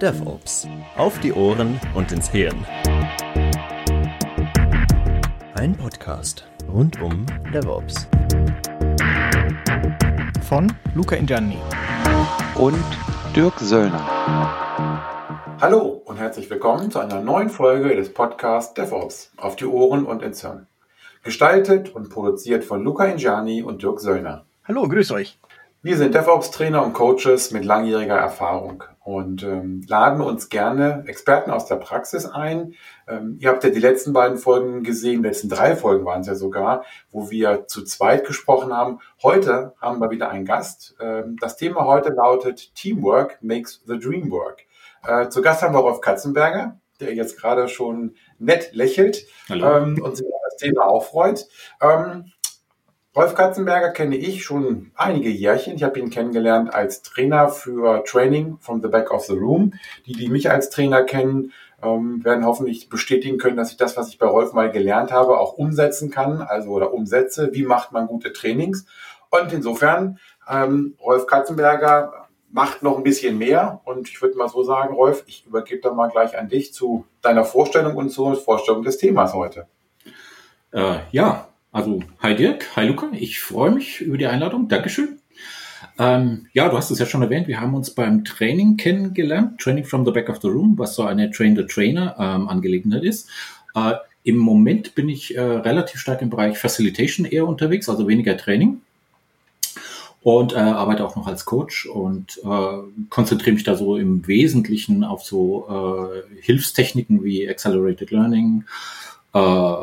DevOps. Auf die Ohren und ins Hirn. Ein Podcast rund um DevOps. Von Luca Ingianni. Und Dirk Söllner. Hallo und herzlich willkommen zu einer neuen Folge des Podcasts DevOps. Auf die Ohren und ins Hirn. Gestaltet und produziert von Luca Ingiani und Dirk Söllner. Hallo, grüß euch. Wir sind DevOps-Trainer und Coaches mit langjähriger Erfahrung und ähm, laden uns gerne Experten aus der Praxis ein. Ähm, ihr habt ja die letzten beiden Folgen gesehen, die letzten drei Folgen waren es ja sogar, wo wir zu zweit gesprochen haben. Heute haben wir wieder einen Gast. Ähm, das Thema heute lautet Teamwork makes the dream work. Äh, zu Gast haben wir Rolf Katzenberger, der jetzt gerade schon nett lächelt ähm, und sich auf das Thema auch freut. Ähm, Rolf Katzenberger kenne ich schon einige Jährchen. Ich habe ihn kennengelernt als Trainer für Training from the Back of the Room. Die, die mich als Trainer kennen, ähm, werden hoffentlich bestätigen können, dass ich das, was ich bei Rolf mal gelernt habe, auch umsetzen kann, also oder umsetze. Wie macht man gute Trainings? Und insofern, ähm, Rolf Katzenberger macht noch ein bisschen mehr. Und ich würde mal so sagen, Rolf, ich übergebe dann mal gleich an dich zu deiner Vorstellung und zur Vorstellung des Themas heute. Äh, ja, also, hi Dirk, hi Luca, ich freue mich über die Einladung. Dankeschön. Ähm, ja, du hast es ja schon erwähnt, wir haben uns beim Training kennengelernt, Training from the Back of the Room, was so eine Train-the-Trainer ähm, ist. Äh, Im Moment bin ich äh, relativ stark im Bereich Facilitation eher unterwegs, also weniger Training. Und äh, arbeite auch noch als Coach und äh, konzentriere mich da so im Wesentlichen auf so äh, Hilfstechniken wie Accelerated Learning, äh,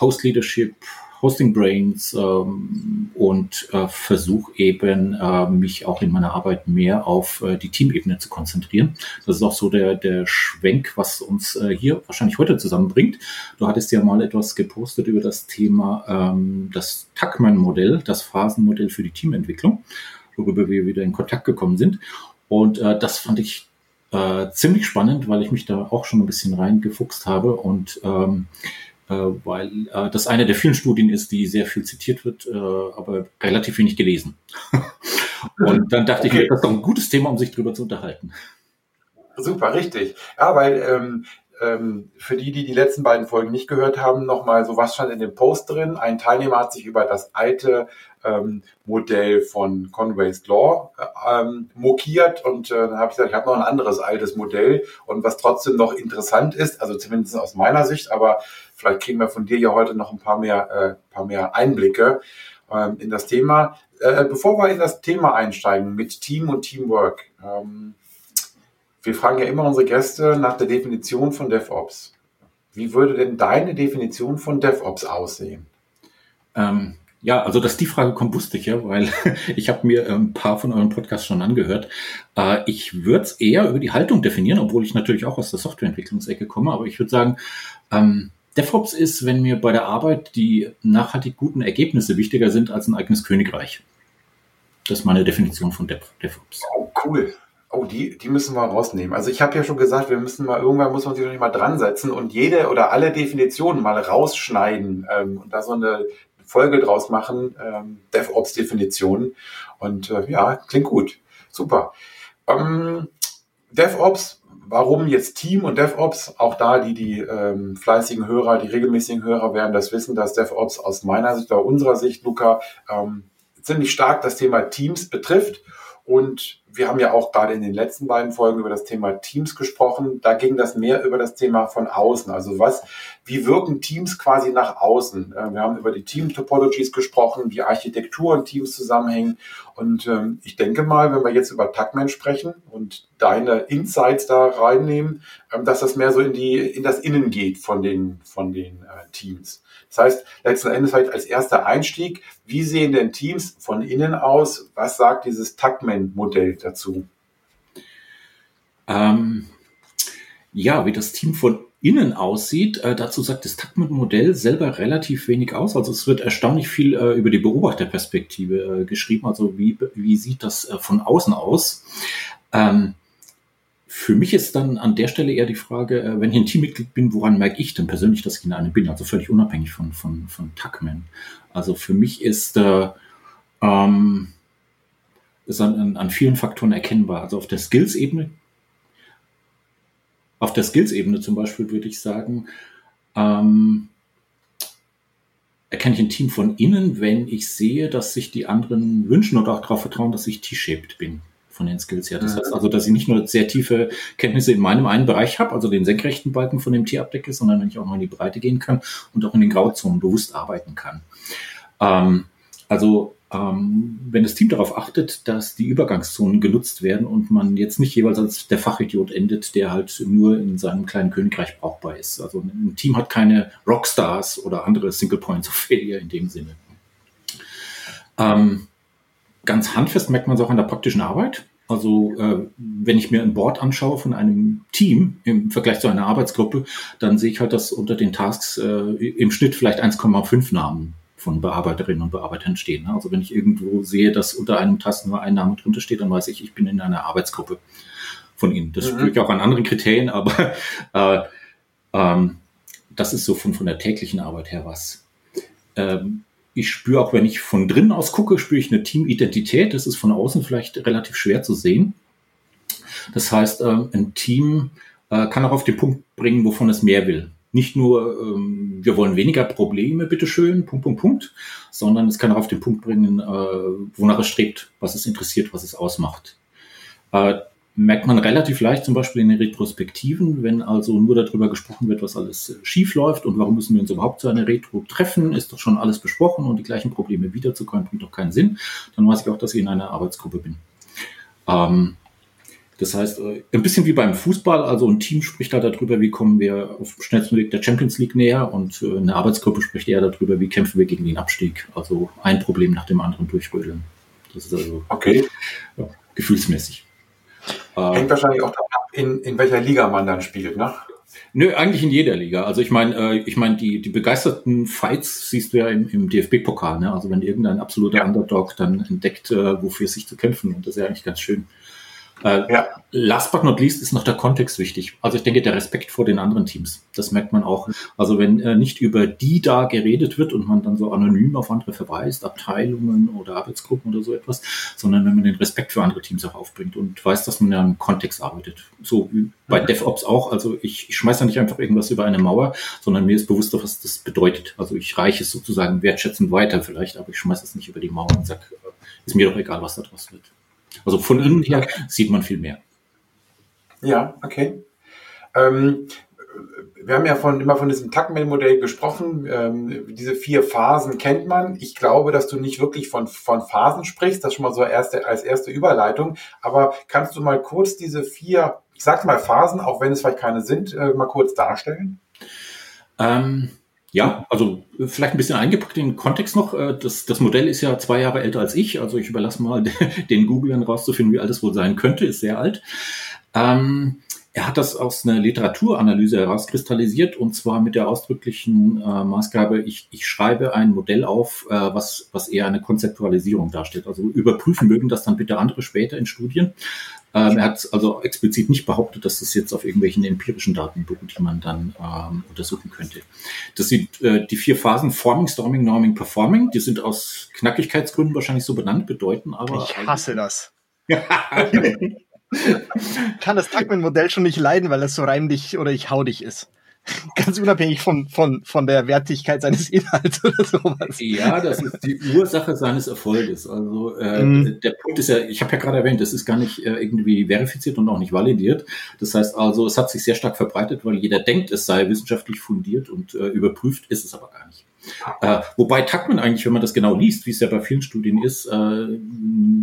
Host Leadership, Hosting Brains ähm, und äh, versuche eben, äh, mich auch in meiner Arbeit mehr auf äh, die Teamebene zu konzentrieren. Das ist auch so der, der Schwenk, was uns äh, hier wahrscheinlich heute zusammenbringt. Du hattest ja mal etwas gepostet über das Thema ähm, das Tuckman-Modell, das Phasenmodell für die Teamentwicklung, worüber wir wieder in Kontakt gekommen sind. Und äh, das fand ich äh, ziemlich spannend, weil ich mich da auch schon ein bisschen reingefuchst habe und ähm, äh, weil äh, das eine der vielen Studien ist, die sehr viel zitiert wird, äh, aber relativ wenig gelesen. Und dann dachte okay. ich, das ist doch ein gutes Thema, um sich drüber zu unterhalten. Super, richtig. Ja, weil ähm, ähm, für die, die die letzten beiden Folgen nicht gehört haben, nochmal so was stand in dem Post drin. Ein Teilnehmer hat sich über das alte ähm, Modell von Conway's Law ähm, mokiert und äh, dann habe ich gesagt, ich habe noch ein anderes altes Modell und was trotzdem noch interessant ist, also zumindest aus meiner Sicht, aber vielleicht kriegen wir von dir ja heute noch ein paar mehr, äh, paar mehr Einblicke ähm, in das Thema. Äh, bevor wir in das Thema einsteigen mit Team und Teamwork, ähm, wir fragen ja immer unsere Gäste nach der Definition von DevOps. Wie würde denn deine Definition von DevOps aussehen? Ähm, ja, also dass die Frage kommt, wusste ich ja, weil ich habe mir ein ähm, paar von euren Podcasts schon angehört. Äh, ich würde es eher über die Haltung definieren, obwohl ich natürlich auch aus der Softwareentwicklungsecke komme, aber ich würde sagen, ähm, DevOps ist, wenn mir bei der Arbeit die nachhaltig guten Ergebnisse wichtiger sind als ein eigenes Königreich. Das ist meine Definition von Dev DevOps. Oh, cool. Oh, die, die müssen wir rausnehmen. Also ich habe ja schon gesagt, wir müssen mal, irgendwann muss man sich noch nicht mal dran setzen und jede oder alle Definitionen mal rausschneiden ähm, und da so eine Folge draus machen, ähm, DevOps-Definitionen. Und äh, ja, klingt gut. Super. Ähm, DevOps, warum jetzt Team und DevOps? Auch da, die, die ähm, fleißigen Hörer, die regelmäßigen Hörer werden das wissen, dass DevOps aus meiner Sicht oder unserer Sicht, Luca, ähm, ziemlich stark das Thema Teams betrifft. Und wir haben ja auch gerade in den letzten beiden Folgen über das Thema Teams gesprochen. Da ging das mehr über das Thema von außen. Also was, wie wirken Teams quasi nach außen? Äh, wir haben über die Team-Topologies gesprochen, wie Architektur und Teams zusammenhängen. Und ähm, ich denke mal, wenn wir jetzt über Tagman sprechen und deine Insights da reinnehmen, ähm, dass das mehr so in die, in das Innen geht von den, von den äh, Teams. Das heißt, letzten Endes vielleicht als erster Einstieg, wie sehen denn Teams von innen aus? Was sagt dieses Tuckman-Modell dazu? Ähm, ja, wie das Team von innen aussieht, äh, dazu sagt das Tuckman-Modell selber relativ wenig aus. Also es wird erstaunlich viel äh, über die Beobachterperspektive äh, geschrieben. Also wie, wie sieht das äh, von außen aus? Ähm, für mich ist dann an der Stelle eher die Frage, äh, wenn ich ein Teammitglied bin, woran merke ich denn persönlich, dass ich in einem bin? Also völlig unabhängig von, von, von Tuckman. Also für mich ist, äh, ähm, ist an, an vielen Faktoren erkennbar. Also auf der Skills-Ebene auf der Skills-Ebene zum Beispiel würde ich sagen, ähm, erkenne ich ein Team von innen, wenn ich sehe, dass sich die anderen wünschen oder auch darauf vertrauen, dass ich T-shaped bin von den Skills her. Das heißt also, dass ich nicht nur sehr tiefe Kenntnisse in meinem einen Bereich habe, also den senkrechten Balken von dem T abdecke, sondern wenn ich auch mal in die Breite gehen kann und auch in den Grauzonen bewusst arbeiten kann. Ähm, also ähm, wenn das Team darauf achtet, dass die Übergangszonen genutzt werden und man jetzt nicht jeweils als der Fachidiot endet, der halt nur in seinem kleinen Königreich brauchbar ist. Also ein Team hat keine Rockstars oder andere Single Points of Failure in dem Sinne. Ähm, ganz handfest merkt man es auch an der praktischen Arbeit. Also äh, wenn ich mir ein Board anschaue von einem Team im Vergleich zu einer Arbeitsgruppe, dann sehe ich halt, dass unter den Tasks äh, im Schnitt vielleicht 1,5 Namen von Bearbeiterinnen und Bearbeitern stehen. Also wenn ich irgendwo sehe, dass unter einem Tasten nur ein Name drunter steht, dann weiß ich, ich bin in einer Arbeitsgruppe von Ihnen. Das mhm. spüre ich auch an anderen Kriterien, aber äh, ähm, das ist so von, von der täglichen Arbeit her was. Ähm, ich spüre auch, wenn ich von drinnen aus gucke, spüre ich eine Teamidentität. Das ist von außen vielleicht relativ schwer zu sehen. Das heißt, ähm, ein Team äh, kann auch auf den Punkt bringen, wovon es mehr will nicht nur, ähm, wir wollen weniger Probleme, bitteschön, Punkt, Punkt, Punkt, sondern es kann auch auf den Punkt bringen, äh, wonach es strebt, was es interessiert, was es ausmacht. Äh, merkt man relativ leicht zum Beispiel in den Retrospektiven, wenn also nur darüber gesprochen wird, was alles schief läuft und warum müssen wir uns überhaupt zu einer Retro treffen, ist doch schon alles besprochen und die gleichen Probleme wiederzukommen, bringt doch keinen Sinn, dann weiß ich auch, dass ich in einer Arbeitsgruppe bin. Ähm, das heißt, äh, ein bisschen wie beim Fußball, also ein Team spricht da darüber, wie kommen wir auf schnellsten Weg der Champions League näher und äh, eine Arbeitsgruppe spricht eher darüber, wie kämpfen wir gegen den Abstieg. Also ein Problem nach dem anderen durchrödeln. Das ist also okay. ja, gefühlsmäßig. Hängt äh, wahrscheinlich auch davon ab, in, in welcher Liga man dann spielt, ne? Nö, eigentlich in jeder Liga. Also ich meine, äh, ich meine, die, die begeisterten Fights siehst du ja im, im DFB-Pokal, ne? Also wenn irgendein absoluter ja. Underdog dann entdeckt, äh, wofür es sich zu kämpfen, und das ist ja eigentlich ganz schön. Äh, ja. Last but not least ist noch der Kontext wichtig. Also ich denke, der Respekt vor den anderen Teams. Das merkt man auch. Also wenn äh, nicht über die da geredet wird und man dann so anonym auf andere verweist, Abteilungen oder Arbeitsgruppen oder so etwas, sondern wenn man den Respekt für andere Teams auch aufbringt und weiß, dass man ja im Kontext arbeitet. So wie bei mhm. DevOps auch. Also ich, ich schmeiße ja nicht einfach irgendwas über eine Mauer, sondern mir ist bewusst, was das bedeutet. Also ich reiche es sozusagen wertschätzend weiter vielleicht, aber ich schmeiße es nicht über die Mauer und sage, äh, ist mir doch egal, was da draus wird. Also von innen her sieht man viel mehr. Ja, okay. Ähm, wir haben ja von, immer von diesem Tuckman-Modell gesprochen. Ähm, diese vier Phasen kennt man. Ich glaube, dass du nicht wirklich von, von Phasen sprichst. Das ist schon mal so erste, als erste Überleitung. Aber kannst du mal kurz diese vier, ich sag mal Phasen, auch wenn es vielleicht keine sind, äh, mal kurz darstellen? Ähm, ja, also vielleicht ein bisschen eingepackt in den Kontext noch. Äh, das, das Modell ist ja zwei Jahre älter als ich, also ich überlasse mal den Googlern rauszufinden, wie alt es wohl sein könnte, ist sehr alt. Ähm, er hat das aus einer Literaturanalyse herauskristallisiert und zwar mit der ausdrücklichen äh, Maßgabe, ich, ich schreibe ein Modell auf, äh, was, was eher eine Konzeptualisierung darstellt. Also überprüfen mögen das dann bitte andere später in Studien. Ähm, er hat also explizit nicht behauptet, dass das jetzt auf irgendwelchen empirischen Daten beruht, die man dann ähm, untersuchen könnte. Das sind äh, die vier Phasen Forming, Storming, Norming, Performing. Die sind aus Knackigkeitsgründen wahrscheinlich so benannt, bedeuten aber. Ich hasse das. kann das Tuckman-Modell schon nicht leiden, weil es so reim dich oder ich hau dich ist. Ganz unabhängig von, von, von der Wertigkeit seines Inhalts oder sowas. Ja, das ist die Ursache seines Erfolges. Also äh, mhm. der Punkt ist ja, ich habe ja gerade erwähnt, das ist gar nicht äh, irgendwie verifiziert und auch nicht validiert. Das heißt also, es hat sich sehr stark verbreitet, weil jeder denkt, es sei wissenschaftlich fundiert und äh, überprüft, ist es aber gar nicht. Äh, wobei Tuckman eigentlich, wenn man das genau liest, wie es ja bei vielen Studien ist, äh,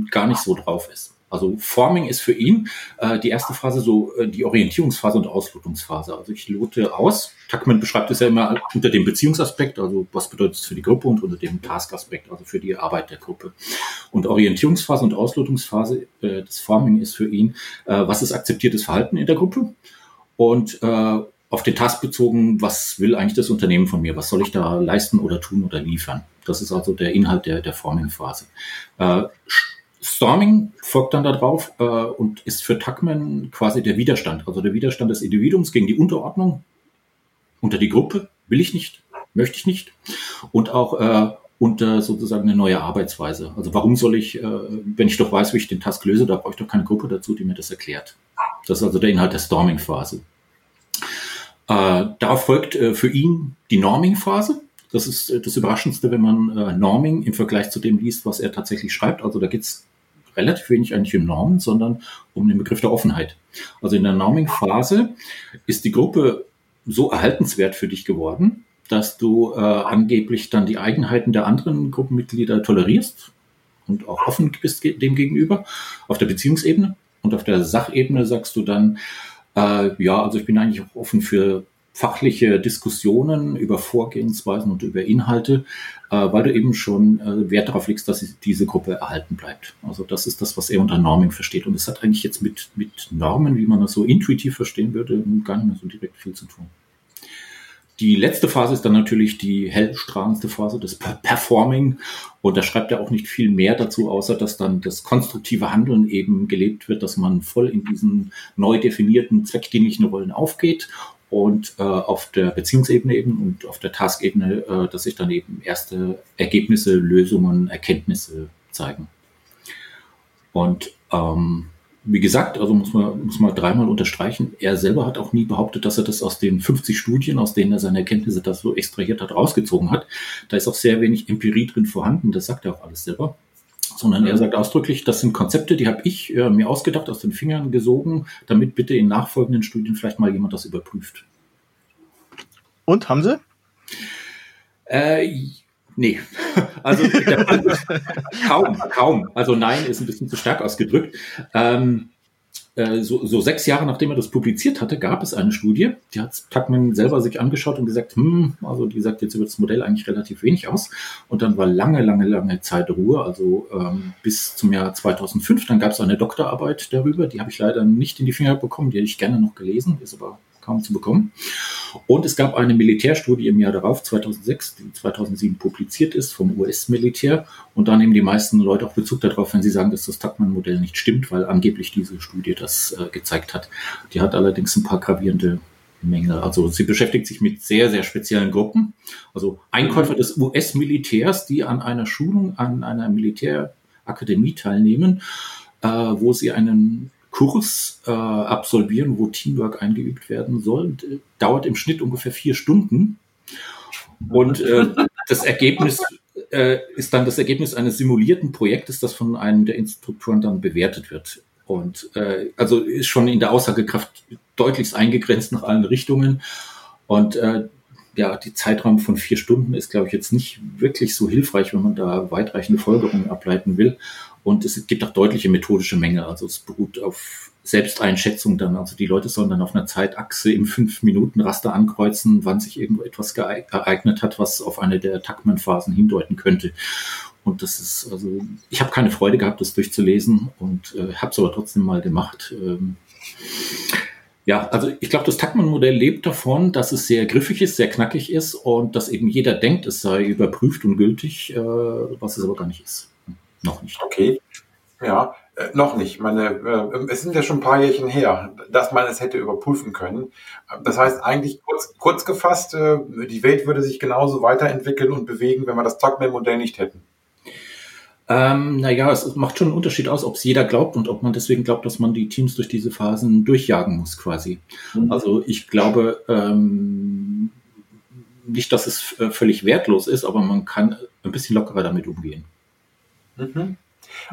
gar nicht so drauf ist. Also Forming ist für ihn äh, die erste Phase so äh, die Orientierungsphase und Auslotungsphase. Also ich lote aus. Tuckman beschreibt es ja immer unter dem Beziehungsaspekt, also was bedeutet es für die Gruppe und unter dem Taskaspekt, also für die Arbeit der Gruppe. Und Orientierungsphase und Auslotungsphase äh, des Forming ist für ihn, äh, was ist akzeptiertes Verhalten in der Gruppe und äh, auf den Task bezogen, was will eigentlich das Unternehmen von mir? Was soll ich da leisten oder tun oder liefern? Das ist also der Inhalt der, der Forming-Phase. Äh, Storming folgt dann darauf äh, und ist für Tuckman quasi der Widerstand, also der Widerstand des Individuums gegen die Unterordnung unter die Gruppe, will ich nicht, möchte ich nicht. Und auch äh, unter sozusagen eine neue Arbeitsweise. Also warum soll ich, äh, wenn ich doch weiß, wie ich den Task löse, da brauche ich doch keine Gruppe dazu, die mir das erklärt. Das ist also der Inhalt der Storming-Phase. Äh, darauf folgt äh, für ihn die Norming-Phase. Das ist äh, das Überraschendste, wenn man äh, Norming im Vergleich zu dem liest, was er tatsächlich schreibt. Also da geht's relativ wenig eigentlich um Normen, sondern um den Begriff der Offenheit. Also in der Norming-Phase ist die Gruppe so erhaltenswert für dich geworden, dass du äh, angeblich dann die Eigenheiten der anderen Gruppenmitglieder tolerierst und auch offen bist dem gegenüber auf der Beziehungsebene. Und auf der Sachebene sagst du dann, äh, ja, also ich bin eigentlich auch offen für fachliche Diskussionen über Vorgehensweisen und über Inhalte, äh, weil du eben schon äh, Wert darauf legst, dass diese Gruppe erhalten bleibt. Also das ist das, was er unter Norming versteht. Und es hat eigentlich jetzt mit, mit Normen, wie man das so intuitiv verstehen würde, gar nicht mehr so direkt viel zu tun. Die letzte Phase ist dann natürlich die hellstrahlendste Phase des Performing. Und da schreibt er auch nicht viel mehr dazu, außer dass dann das konstruktive Handeln eben gelebt wird, dass man voll in diesen neu definierten zweckdienlichen Rollen aufgeht und äh, auf der Beziehungsebene eben und auf der Taskebene, äh, dass sich dann eben erste Ergebnisse, Lösungen, Erkenntnisse zeigen. Und ähm, wie gesagt, also muss man, muss man dreimal unterstreichen, er selber hat auch nie behauptet, dass er das aus den 50 Studien, aus denen er seine Erkenntnisse da so extrahiert hat, rausgezogen hat. Da ist auch sehr wenig Empirie drin vorhanden, das sagt er auch alles selber. Sondern er sagt ausdrücklich, das sind Konzepte, die habe ich äh, mir ausgedacht, aus den Fingern gesogen, damit bitte in nachfolgenden Studien vielleicht mal jemand das überprüft. Und, haben sie? Äh, Nee, also kaum, kaum. Also nein ist ein bisschen zu stark ausgedrückt. Ähm, äh, so, so sechs Jahre nachdem er das publiziert hatte, gab es eine Studie, die hat Tuckman selber sich angeschaut und gesagt, hm, also die sagt jetzt über das Modell eigentlich relativ wenig aus. Und dann war lange, lange, lange Zeit Ruhe, also ähm, bis zum Jahr 2005. Dann gab es eine Doktorarbeit darüber, die habe ich leider nicht in die Finger bekommen, die hätte ich gerne noch gelesen, ist aber kaum zu bekommen. Und es gab eine Militärstudie im Jahr darauf, 2006, die 2007 publiziert ist vom US-Militär. Und da nehmen die meisten Leute auch Bezug darauf, wenn sie sagen, dass das Tuckman-Modell nicht stimmt, weil angeblich diese Studie das äh, gezeigt hat. Die hat allerdings ein paar gravierende Mängel. Also sie beschäftigt sich mit sehr, sehr speziellen Gruppen. Also Einkäufer des US-Militärs, die an einer Schulung an einer Militärakademie teilnehmen, äh, wo sie einen Kurs äh, absolvieren, wo Teamwork eingeübt werden soll. Dauert im Schnitt ungefähr vier Stunden. Und äh, das Ergebnis äh, ist dann das Ergebnis eines simulierten Projektes, das von einem der Instruktoren dann bewertet wird. Und äh, also ist schon in der Aussagekraft deutlichst eingegrenzt nach allen Richtungen. Und äh, ja, die Zeitraum von vier Stunden ist, glaube ich, jetzt nicht wirklich so hilfreich, wenn man da weitreichende Folgerungen ableiten will. Und es gibt auch deutliche methodische Mängel. Also es beruht auf Selbsteinschätzung dann. Also die Leute sollen dann auf einer Zeitachse im fünf Minuten Raster ankreuzen, wann sich irgendwo etwas ereignet hat, was auf eine der Tuckman-Phasen hindeuten könnte. Und das ist, also, ich habe keine Freude gehabt, das durchzulesen und äh, habe es aber trotzdem mal gemacht. Ähm, ja, also ich glaube, das Tuckman-Modell lebt davon, dass es sehr griffig ist, sehr knackig ist und dass eben jeder denkt, es sei überprüft und gültig, äh, was es aber gar nicht ist. Noch nicht. Okay. Ja, äh, noch nicht. Meine, äh, es sind ja schon ein paar Jährchen her, dass man es hätte überprüfen können. Das heißt eigentlich kurz, kurz gefasst, äh, die Welt würde sich genauso weiterentwickeln und bewegen, wenn wir das Tuckman-Modell nicht hätten. Ähm, naja, es macht schon einen Unterschied aus, ob es jeder glaubt und ob man deswegen glaubt, dass man die Teams durch diese Phasen durchjagen muss, quasi. Mhm. Also ich glaube ähm, nicht, dass es äh, völlig wertlos ist, aber man kann ein bisschen lockerer damit umgehen. Mhm.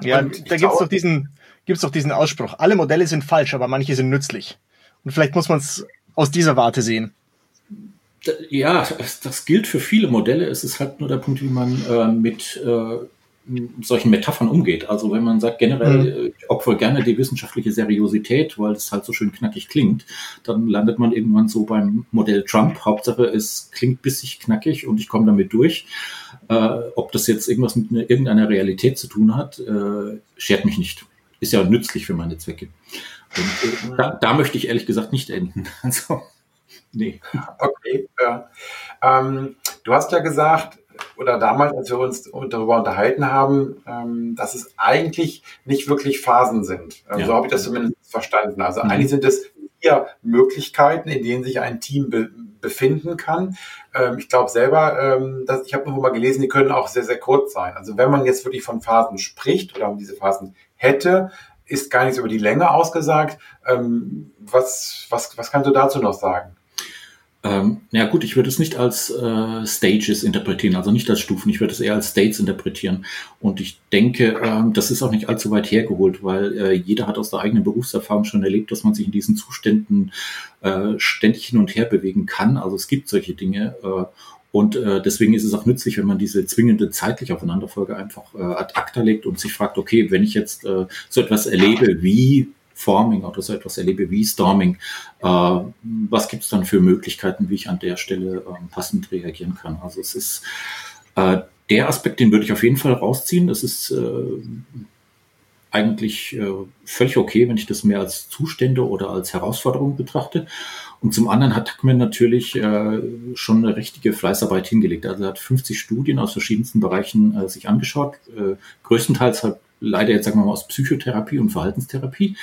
Ja, und da gibt es doch diesen, gibt's doch diesen Ausspruch. Alle Modelle sind falsch, aber manche sind nützlich. Und vielleicht muss man es aus dieser Warte sehen. Ja, das, das, gilt für viele Modelle. Es ist halt nur der Punkt, wie man äh, mit äh, solchen Metaphern umgeht. Also wenn man sagt, generell mhm. Äh, ich opfer gerne die wissenschaftliche Seriosität, weil es halt so schön knackig klingt, dann landet man irgendwann so beim Modell Trump. Hauptsache, es klingt bissig knackig und ich komme damit durch. Äh, ob das jetzt irgendwas mit eine, irgendeiner Realität zu tun hat, äh, schert mich nicht. Ist ja nützlich für meine Zwecke. Und äh, da, da möchte ich ehrlich gesagt nicht enden. Also, nee. Okay, ja. Ähm, du hast ja gesagt, oder damals, als wir uns darüber unterhalten haben, ähm, dass es eigentlich nicht wirklich Phasen sind. Ähm, ja. So habe ich das zumindest verstanden. Also mhm. eigentlich sind es vier Möglichkeiten, in denen sich ein Team be befinden kann. Ähm, ich glaube selber, ähm, dass, ich habe noch mal gelesen, die können auch sehr, sehr kurz sein. Also wenn man jetzt wirklich von Phasen spricht oder um diese Phasen hätte, ist gar nichts über die Länge ausgesagt. Was, was, was kannst du dazu noch sagen? Ähm, ja gut, ich würde es nicht als äh, Stages interpretieren, also nicht als Stufen, ich würde es eher als States interpretieren. Und ich denke, ähm, das ist auch nicht allzu weit hergeholt, weil äh, jeder hat aus der eigenen Berufserfahrung schon erlebt, dass man sich in diesen Zuständen äh, ständig hin und her bewegen kann. Also es gibt solche Dinge. Äh, und äh, deswegen ist es auch nützlich, wenn man diese zwingende zeitliche Aufeinanderfolge einfach äh, ad acta legt und sich fragt, okay, wenn ich jetzt so etwas erlebe wie Forming oder so etwas erlebe wie Storming, äh, was gibt es dann für Möglichkeiten, wie ich an der Stelle äh, passend reagieren kann? Also es ist äh, der Aspekt, den würde ich auf jeden Fall rausziehen. Das ist äh, eigentlich äh, völlig okay, wenn ich das mehr als Zustände oder als Herausforderung betrachte. Und zum anderen hat Tuckman natürlich äh, schon eine richtige Fleißarbeit hingelegt. Also er hat 50 Studien aus verschiedensten Bereichen äh, sich angeschaut, größtenteils halt leider jetzt sagen wir mal aus Psychotherapie und Verhaltenstherapie.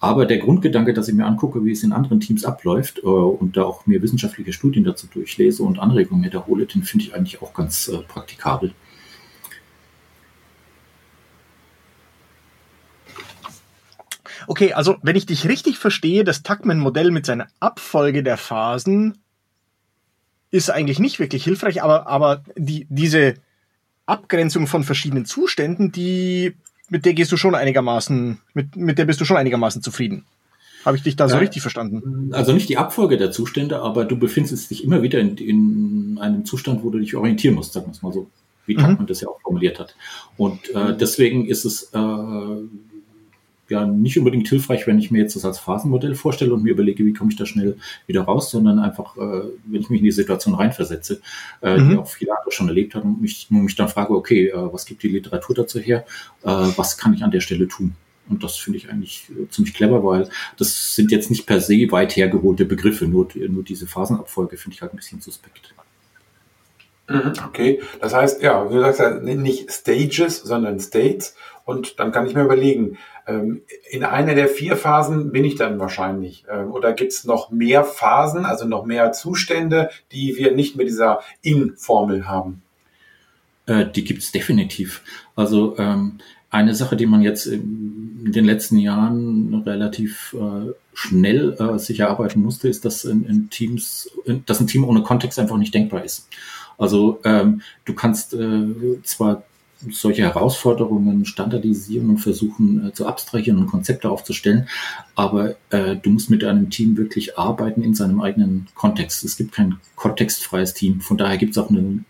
Aber der Grundgedanke, dass ich mir angucke, wie es in anderen Teams abläuft äh, und da auch mir wissenschaftliche Studien dazu durchlese und Anregungen wiederhole, den finde ich eigentlich auch ganz äh, praktikabel. Okay, also wenn ich dich richtig verstehe, das Tuckman-Modell mit seiner Abfolge der Phasen ist eigentlich nicht wirklich hilfreich, aber, aber die, diese Abgrenzung von verschiedenen Zuständen, die mit der gehst du schon einigermaßen, mit, mit der bist du schon einigermaßen zufrieden. Habe ich dich da so ja, richtig verstanden? Also nicht die Abfolge der Zustände, aber du befindest dich immer wieder in, in einem Zustand, wo du dich orientieren musst, sagen wir es mal so, wie mhm. Tuckman das ja auch formuliert hat. Und äh, deswegen ist es äh, ja nicht unbedingt hilfreich, wenn ich mir jetzt das als Phasenmodell vorstelle und mir überlege, wie komme ich da schnell wieder raus, sondern einfach, äh, wenn ich mich in die Situation reinversetze, äh, mhm. die auch viele andere schon erlebt haben und mich, nur mich dann frage, okay, äh, was gibt die Literatur dazu her, äh, was kann ich an der Stelle tun? Und das finde ich eigentlich äh, ziemlich clever, weil das sind jetzt nicht per se weit hergeholte Begriffe, nur, nur diese Phasenabfolge finde ich halt ein bisschen suspekt. Mhm, okay, das heißt, ja, du sagst ja nicht Stages, sondern States. Und dann kann ich mir überlegen, ähm, in einer der vier Phasen bin ich dann wahrscheinlich. Ähm, oder gibt es noch mehr Phasen, also noch mehr Zustände, die wir nicht mit dieser In-Formel haben? Äh, die gibt es definitiv. Also ähm, eine Sache, die man jetzt in den letzten Jahren relativ äh, schnell äh, sich erarbeiten musste, ist, dass in, in Teams, dass ein Team ohne Kontext einfach nicht denkbar ist. Also ähm, du kannst äh, zwar solche Herausforderungen standardisieren und versuchen äh, zu abstrahieren und Konzepte aufzustellen. Aber äh, du musst mit einem Team wirklich arbeiten in seinem eigenen Kontext. Es gibt kein kontextfreies Team. Von daher gibt es auch eine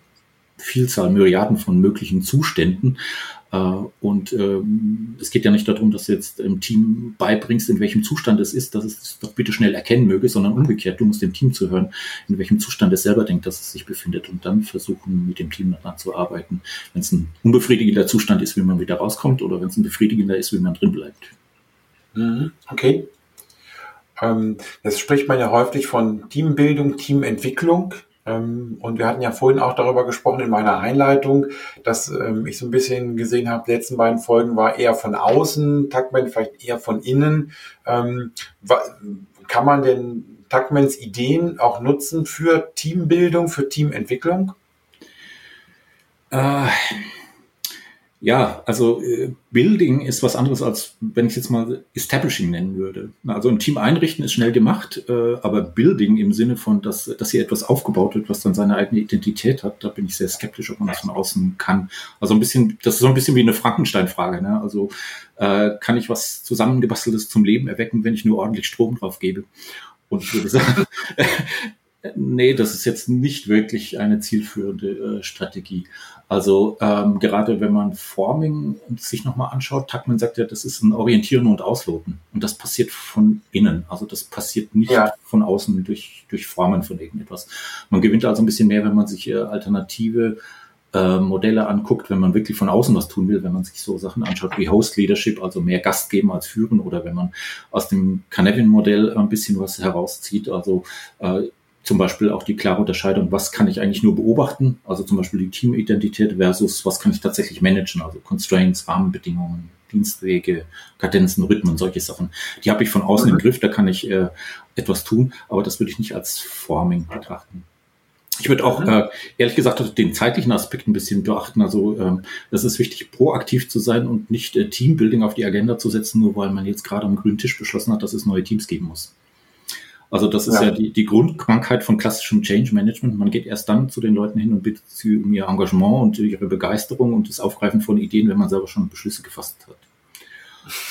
Vielzahl, Myriaden von möglichen Zuständen. Äh, und ähm, es geht ja nicht darum, dass du jetzt im Team beibringst, in welchem Zustand es ist, dass es doch bitte schnell erkennen möge, sondern umgekehrt, du musst dem Team zuhören, in welchem Zustand es selber denkt, dass es sich befindet und dann versuchen, mit dem Team daran zu arbeiten. Wenn es ein unbefriedigender Zustand ist, wie man wieder rauskommt oder wenn es ein befriedigender ist, wie man drin bleibt. Mhm. Okay. Ähm, jetzt spricht man ja häufig von Teambildung, Teamentwicklung. Ähm, und wir hatten ja vorhin auch darüber gesprochen in meiner Einleitung, dass ähm, ich so ein bisschen gesehen habe, die letzten beiden Folgen war eher von außen, Tuckman vielleicht eher von innen. Ähm, kann man denn Tuckmans Ideen auch nutzen für Teambildung, für Teamentwicklung? Äh, ja, also äh, Building ist was anderes als, wenn ich jetzt mal Establishing nennen würde. Also ein Team einrichten ist schnell gemacht, äh, aber Building im Sinne von, dass, dass hier etwas aufgebaut wird, was dann seine eigene Identität hat, da bin ich sehr skeptisch, ob man das von außen kann. Also ein bisschen, das ist so ein bisschen wie eine Frankenstein-Frage. Ne? Also äh, kann ich was zusammengebasteltes zum Leben erwecken, wenn ich nur ordentlich Strom drauf gebe? Und ich würde sagen, nee, das ist jetzt nicht wirklich eine zielführende äh, Strategie. Also ähm, gerade wenn man Forming sich nochmal anschaut, Tuckman sagt ja, das ist ein Orientieren und Ausloten. Und das passiert von innen. Also das passiert nicht ja. von außen durch, durch Formen von irgendetwas. Man gewinnt also ein bisschen mehr, wenn man sich äh, alternative äh, Modelle anguckt, wenn man wirklich von außen was tun will, wenn man sich so Sachen anschaut wie Host Leadership, also mehr Gast geben als führen, oder wenn man aus dem Canavian-Modell ein bisschen was herauszieht, also äh, zum Beispiel auch die klare Unterscheidung, was kann ich eigentlich nur beobachten, also zum Beispiel die Teamidentität versus was kann ich tatsächlich managen, also Constraints, Rahmenbedingungen, Dienstwege, Kadenzen, Rhythmen, solche Sachen. Die habe ich von außen mhm. im Griff, da kann ich äh, etwas tun, aber das würde ich nicht als Forming betrachten. Ich würde auch, mhm. äh, ehrlich gesagt, den zeitlichen Aspekt ein bisschen beachten. Also ähm, das ist wichtig, proaktiv zu sein und nicht äh, Teambuilding auf die Agenda zu setzen, nur weil man jetzt gerade am grünen Tisch beschlossen hat, dass es neue Teams geben muss. Also das ist ja, ja die, die Grundkrankheit von klassischem Change Management. Man geht erst dann zu den Leuten hin und bittet sie um ihr Engagement und ihre Begeisterung und das Aufgreifen von Ideen, wenn man selber schon Beschlüsse gefasst hat.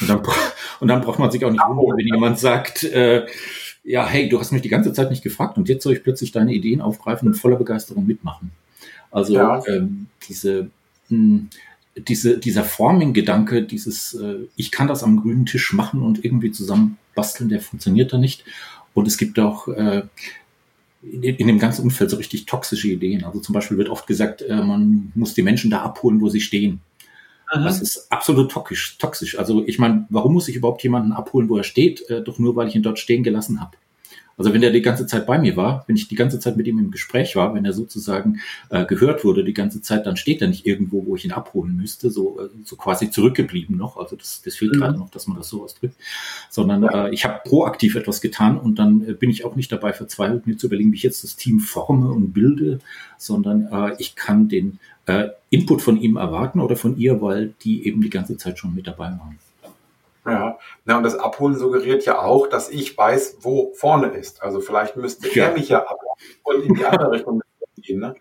Und dann, und dann braucht man sich auch nicht wundern, wenn jemand sagt, äh, ja, hey, du hast mich die ganze Zeit nicht gefragt und jetzt soll ich plötzlich deine Ideen aufgreifen und voller Begeisterung mitmachen. Also ja. ähm, diese, mh, hm, diese, dieser Forming-Gedanke, dieses, äh, ich kann das am grünen Tisch machen und irgendwie zusammen basteln, der funktioniert da nicht. Und es gibt auch äh, in, in dem ganzen Umfeld so richtig toxische Ideen. Also zum Beispiel wird oft gesagt, äh, man muss die Menschen da abholen, wo sie stehen. Aha. Das ist absolut toxisch. toxisch. Also ich meine, warum muss ich überhaupt jemanden abholen, wo er steht? Äh, doch nur, weil ich ihn dort stehen gelassen habe. Also wenn er die ganze Zeit bei mir war, wenn ich die ganze Zeit mit ihm im Gespräch war, wenn er sozusagen äh, gehört wurde die ganze Zeit, dann steht er nicht irgendwo, wo ich ihn abholen müsste, so, äh, so quasi zurückgeblieben noch. Also das, das fehlt mhm. gerade noch, dass man das so ausdrückt. Sondern äh, ich habe proaktiv etwas getan und dann äh, bin ich auch nicht dabei verzweifelt, mir zu überlegen, wie ich jetzt das Team forme und bilde, sondern äh, ich kann den äh, Input von ihm erwarten oder von ihr, weil die eben die ganze Zeit schon mit dabei waren. Ja, ja, und das Abholen suggeriert ja auch, dass ich weiß, wo vorne ist. Also vielleicht müsste ja. er mich ja abholen und in die andere Richtung gehen. Ne?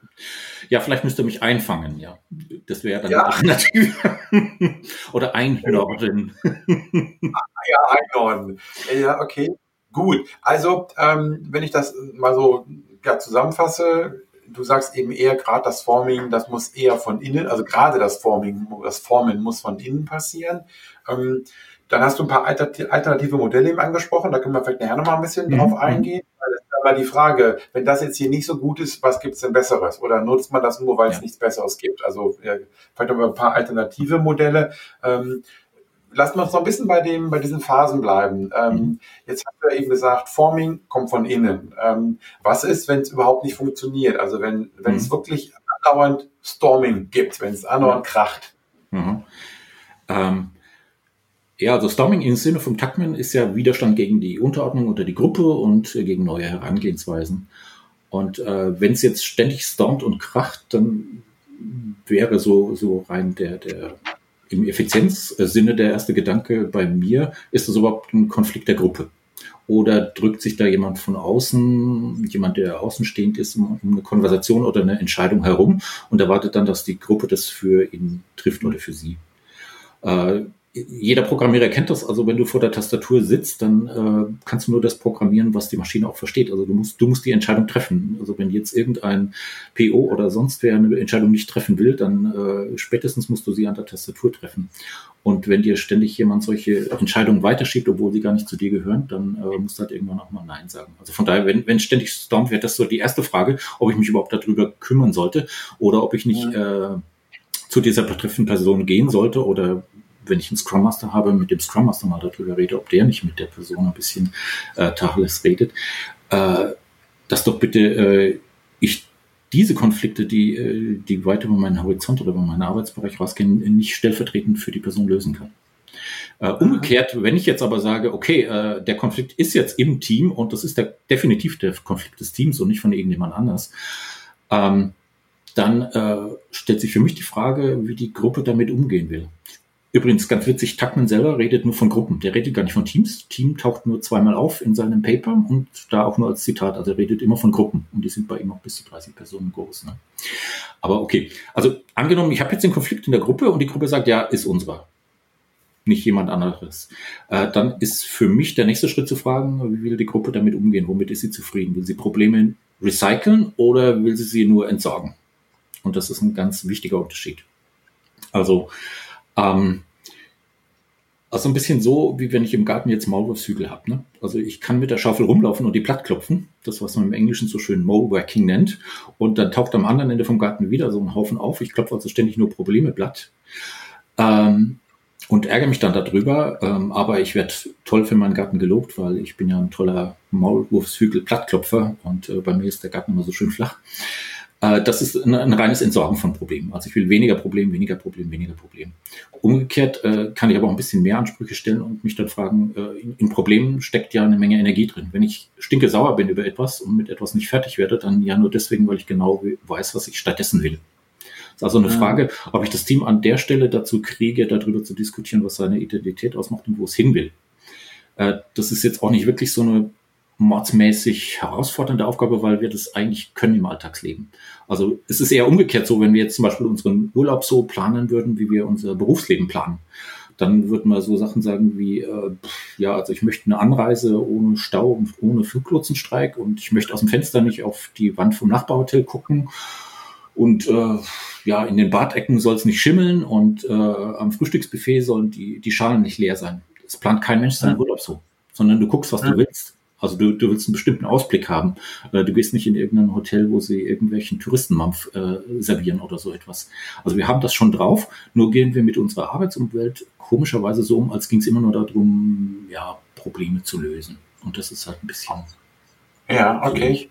Ja, vielleicht müsste er mich einfangen, ja. Das wäre dann ja. Alternative. Oder einordnen. ja, einordnen. Ja, okay. Gut. Also, ähm, wenn ich das mal so ja, zusammenfasse, du sagst eben eher gerade das Forming, das muss eher von innen, also gerade das Forming, das Formen muss von innen passieren. Ähm, dann hast du ein paar alternative Modelle eben angesprochen, da können wir vielleicht nachher nochmal ein bisschen mhm. drauf eingehen. Das ist aber die Frage, wenn das jetzt hier nicht so gut ist, was gibt's denn Besseres? Oder nutzt man das nur, weil es ja. nichts Besseres gibt? Also ja, vielleicht noch ein paar alternative Modelle. Ähm, lassen wir uns noch ein bisschen bei dem, bei diesen Phasen bleiben. Ähm, mhm. Jetzt hast du ja eben gesagt, Forming kommt von innen. Ähm, was ist, wenn es überhaupt nicht funktioniert? Also wenn, wenn mhm. es wirklich andauernd Storming gibt, wenn es andauernd kracht. Mhm. Ähm, ja, also Storming im Sinne vom Tuckman ist ja Widerstand gegen die Unterordnung oder die Gruppe und äh, gegen neue Herangehensweisen. Und äh, wenn es jetzt ständig stormt und kracht, dann wäre so, so rein der, der im Effizienzsinne der erste Gedanke bei mir, ist das überhaupt ein Konflikt der Gruppe? Oder drückt sich da jemand von außen, jemand, der außenstehend ist, um, um eine Konversation oder eine Entscheidung herum und erwartet dann, dass die Gruppe das für ihn trifft oder für sie? Äh, jeder Programmierer kennt das. Also wenn du vor der Tastatur sitzt, dann äh, kannst du nur das programmieren, was die Maschine auch versteht. Also du musst, du musst die Entscheidung treffen. Also wenn jetzt irgendein PO oder sonst wer eine Entscheidung nicht treffen will, dann äh, spätestens musst du sie an der Tastatur treffen. Und wenn dir ständig jemand solche Entscheidungen weiterschiebt, obwohl sie gar nicht zu dir gehören, dann äh, musst du halt irgendwann auch mal Nein sagen. Also von daher, wenn, wenn ständig stormt, wäre das so die erste Frage, ob ich mich überhaupt darüber kümmern sollte oder ob ich nicht äh, zu dieser betreffenden Person gehen sollte oder wenn ich einen Scrum Master habe, mit dem Scrum Master mal darüber rede, ob der nicht mit der Person ein bisschen äh, Tacheles redet, äh, dass doch bitte äh, ich diese Konflikte, die, äh, die weit über meinen Horizont oder über meinen Arbeitsbereich rausgehen, nicht stellvertretend für die Person lösen kann. Äh, umgekehrt, wenn ich jetzt aber sage, okay, äh, der Konflikt ist jetzt im Team und das ist der, definitiv der Konflikt des Teams und nicht von irgendjemand anders, ähm, dann äh, stellt sich für mich die Frage, wie die Gruppe damit umgehen will. Übrigens ganz witzig, Tuckman selber redet nur von Gruppen. Der redet gar nicht von Teams. Team taucht nur zweimal auf in seinem Paper und da auch nur als Zitat. Also er redet immer von Gruppen und die sind bei ihm auch bis zu 30 Personen groß. Ne? Aber okay, also angenommen, ich habe jetzt den Konflikt in der Gruppe und die Gruppe sagt, ja, ist unserer. Nicht jemand anderes. Äh, dann ist für mich der nächste Schritt zu fragen, wie will die Gruppe damit umgehen? Womit ist sie zufrieden? Will sie Probleme recyceln oder will sie sie nur entsorgen? Und das ist ein ganz wichtiger Unterschied. Also ähm, also ein bisschen so, wie wenn ich im Garten jetzt Maulwurfshügel habe. Ne? Also ich kann mit der Schaufel rumlaufen und die platt klopfen, das was man im Englischen so schön Mowwacking nennt. Und dann taucht am anderen Ende vom Garten wieder so ein Haufen auf. Ich klopfe also ständig nur Probleme platt. Ähm, und ärgere mich dann darüber, ähm, aber ich werde toll für meinen Garten gelobt, weil ich bin ja ein toller Maulwurfshügel-Plattklopfer und äh, bei mir ist der Garten immer so schön flach. Äh, das ist ein, ein, reines Entsorgen von Problemen. Also ich will weniger Problem, weniger Problem, weniger Problem. Umgekehrt äh, kann ich aber auch ein bisschen mehr Ansprüche stellen und mich dann fragen, äh, in, in, Problemen steckt ja eine Menge Energie drin. Wenn ich stinke sauer bin über etwas und mit etwas nicht fertig werde, dann ja nur deswegen, weil ich genau weiß, was ich stattdessen will. Das ist also eine Frage, ob ich das Team an der Stelle dazu kriege, darüber zu diskutieren, was seine Identität ausmacht und wo es hin will. Äh, das ist jetzt auch nicht wirklich so eine mordsmäßig herausfordernde Aufgabe, weil wir das eigentlich können im Alltagsleben. Also es ist eher umgekehrt so, wenn wir jetzt zum Beispiel unseren Urlaub so planen würden, wie wir unser Berufsleben planen. Dann würden wir so Sachen sagen wie, äh, ja, also ich möchte eine Anreise ohne Stau und ohne Fluglotsenstreik und ich möchte aus dem Fenster nicht auf die Wand vom Nachbarhotel gucken und äh, ja, in den Badecken soll es nicht schimmeln und äh, am Frühstücksbuffet sollen die, die Schalen nicht leer sein. Es plant kein Mensch seinen Urlaub so, sondern du guckst, was du willst. Also du, du willst einen bestimmten Ausblick haben. Äh, du gehst nicht in irgendein Hotel, wo sie irgendwelchen Touristenmampf äh, servieren oder so etwas. Also wir haben das schon drauf, nur gehen wir mit unserer Arbeitsumwelt komischerweise so um, als ging es immer nur darum, ja, Probleme zu lösen. Und das ist halt ein bisschen. Ja, okay.